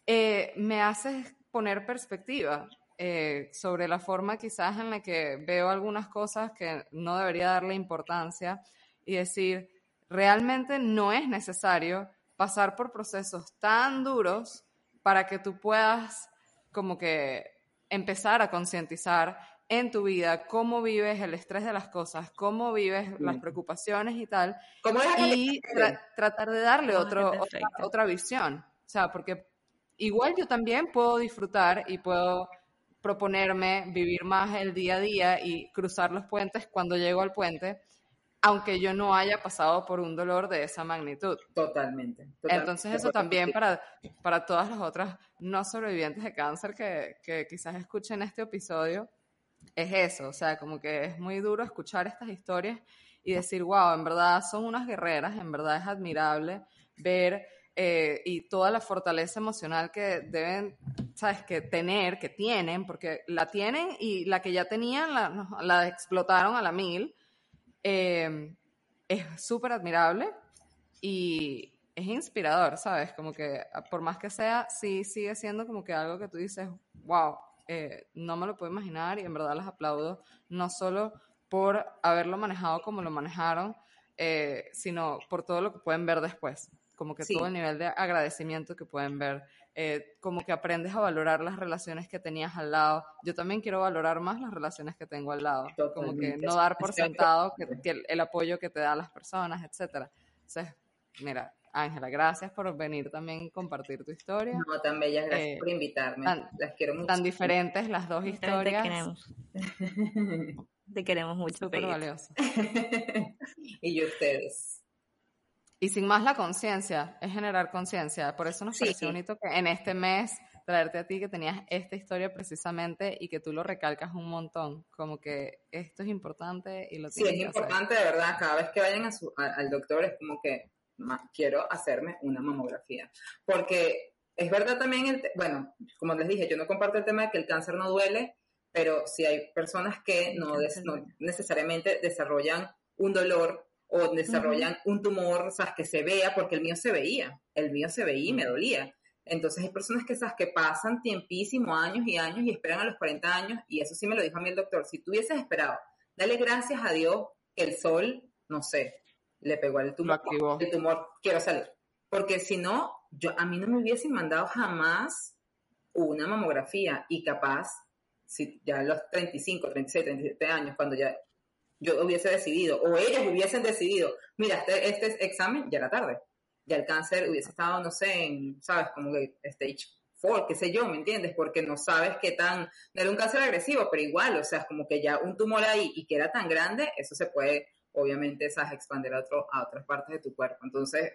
eh, me hace poner perspectiva eh, sobre la forma quizás en la que veo algunas cosas que no debería darle importancia y decir, realmente no es necesario pasar por procesos tan duros para que tú puedas como que empezar a concientizar en tu vida cómo vives el estrés de las cosas, cómo vives las preocupaciones y tal, y tratar de darle otro, otra, otra visión. O sea, porque igual yo también puedo disfrutar y puedo proponerme vivir más el día a día y cruzar los puentes cuando llego al puente, aunque yo no haya pasado por un dolor de esa magnitud. Totalmente. Entonces eso también para, para todas las otras no sobrevivientes de cáncer que, que quizás escuchen este episodio, es eso, o sea, como que es muy duro escuchar estas historias y decir, wow, en verdad son unas guerreras, en verdad es admirable ver eh, y toda la fortaleza emocional que deben, sabes, que tener, que tienen, porque la tienen y la que ya tenían la, la explotaron a la mil Em, es súper admirable y es inspirador, ¿sabes? Como que ah, por más que sea, sí sigue siendo como que algo que tú dices, wow, eh, no me lo puedo imaginar y en verdad les aplaudo, no solo por haberlo manejado como lo manejaron, eh, sino por todo lo que pueden ver después, como que todo el nivel de agradecimiento que pueden ver eh, como que aprendes a valorar las relaciones que tenías al lado. Yo también quiero valorar más las relaciones que tengo al lado, como que no dar por sentado que, el, apoyo que te dan las personas, etcétera. Entonces, mira, Ángela, gracias por venir también y compartir tu historia. No, tan bellas, gracias eh, por invitarme. las quiero mucho. Tan diferentes las dos historias. Te queremos. [LAUGHS] Te queremos mucho. Súper valioso. [LAUGHS] y yo ustedes. Y sin más la conciencia, es generar conciencia. Por eso nos parece bonito que en este mes traerte a ti que tenías esta historia precisamente y que tú lo recalcas un montón, como que esto es importante y lo Sí, es importante de verdad, cada vez que vayan al doctor es como que quiero hacerme una mamografía, porque es verdad también, bueno, como les dije, yo no comparto el tema de que el cáncer no duele, pero si hay personas que no, necesariamente desarrollan un dolor o desarrollan un tumor, sea, que se vea, porque el mío se veía, el mío se veía y me dolía. Entonces hay personas que, ¿sabes? que pasan tiempísimo, años y años, y esperan a los 40 años, y eso sí me lo dijo a mí el doctor, si tú hubieses esperado, dale gracias a Dios que el sol, no sé, le pegó al tumor, el tumor, quiero salir. Porque si no, yo, a mí no me hubiesen mandado jamás una mamografía, y capaz, si ya a los 35, 36, 37 años, cuando ya yo hubiese decidido, o ellos hubiesen decidido, mira, este, este examen ya era tarde ya el cáncer hubiese estado, no sé, en, ¿sabes? Como que stage 4, qué sé yo, ¿me entiendes? Porque no sabes qué tan, no era un cáncer agresivo, pero igual, o sea, como que ya un tumor ahí y que era tan grande, eso se puede, obviamente, ¿sabes? Expandir a, a otras partes de tu cuerpo. Entonces,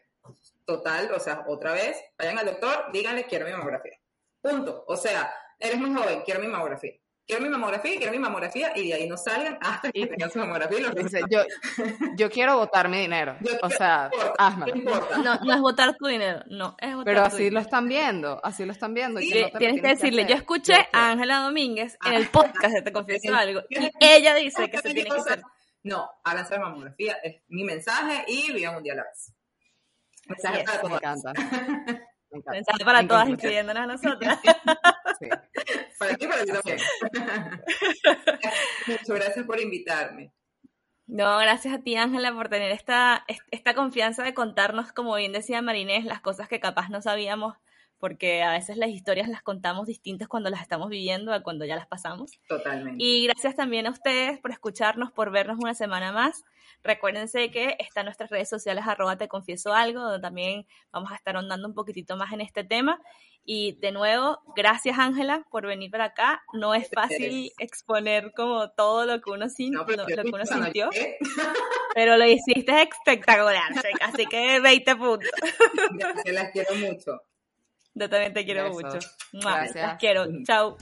total, o sea, otra vez, vayan al doctor, díganle, quiero mi mamografía. Punto. O sea, eres muy joven, quiero mi mamografía quiero mi mamografía, quiero mi mamografía, y de ahí no salgan hasta [LAUGHS] que tengan su mamografía y dice, yo, yo quiero votar mi dinero. o sea, hazme. No, no, es votar tu dinero, no, es votar Pero así lo están viendo, así lo están viendo. tienes que decirle, yo escuché a Ángela Domínguez en el podcast de Te Confieso Algo, y ella dice que se tiene que hacer. No, háganse la mamografía, es mi mensaje y vivan un día a la vez. Mensaje para todas. Me encanta. [LAUGHS] Mensaje para todas, incluyéndonos a nosotras. [LAUGHS] Sí. Para ti, para ti también. [LAUGHS] Muchas gracias por invitarme. No, gracias a ti, Ángela, por tener esta, esta confianza de contarnos, como bien decía Marinés, las cosas que capaz no sabíamos, porque a veces las historias las contamos distintas cuando las estamos viviendo a cuando ya las pasamos. Totalmente. Y gracias también a ustedes por escucharnos, por vernos una semana más. Recuérdense que están nuestras redes sociales, arroba te confieso algo, donde también vamos a estar ahondando un poquitito más en este tema. Y de nuevo, gracias Ángela por venir para acá. No es fácil exponer como todo lo que uno, sintió, lo que uno sintió, [LAUGHS] pero lo hiciste espectacular, así que 20 puntos. Te las quiero mucho. Yo también te quiero mucho. Gracias. Las quiero. Chao.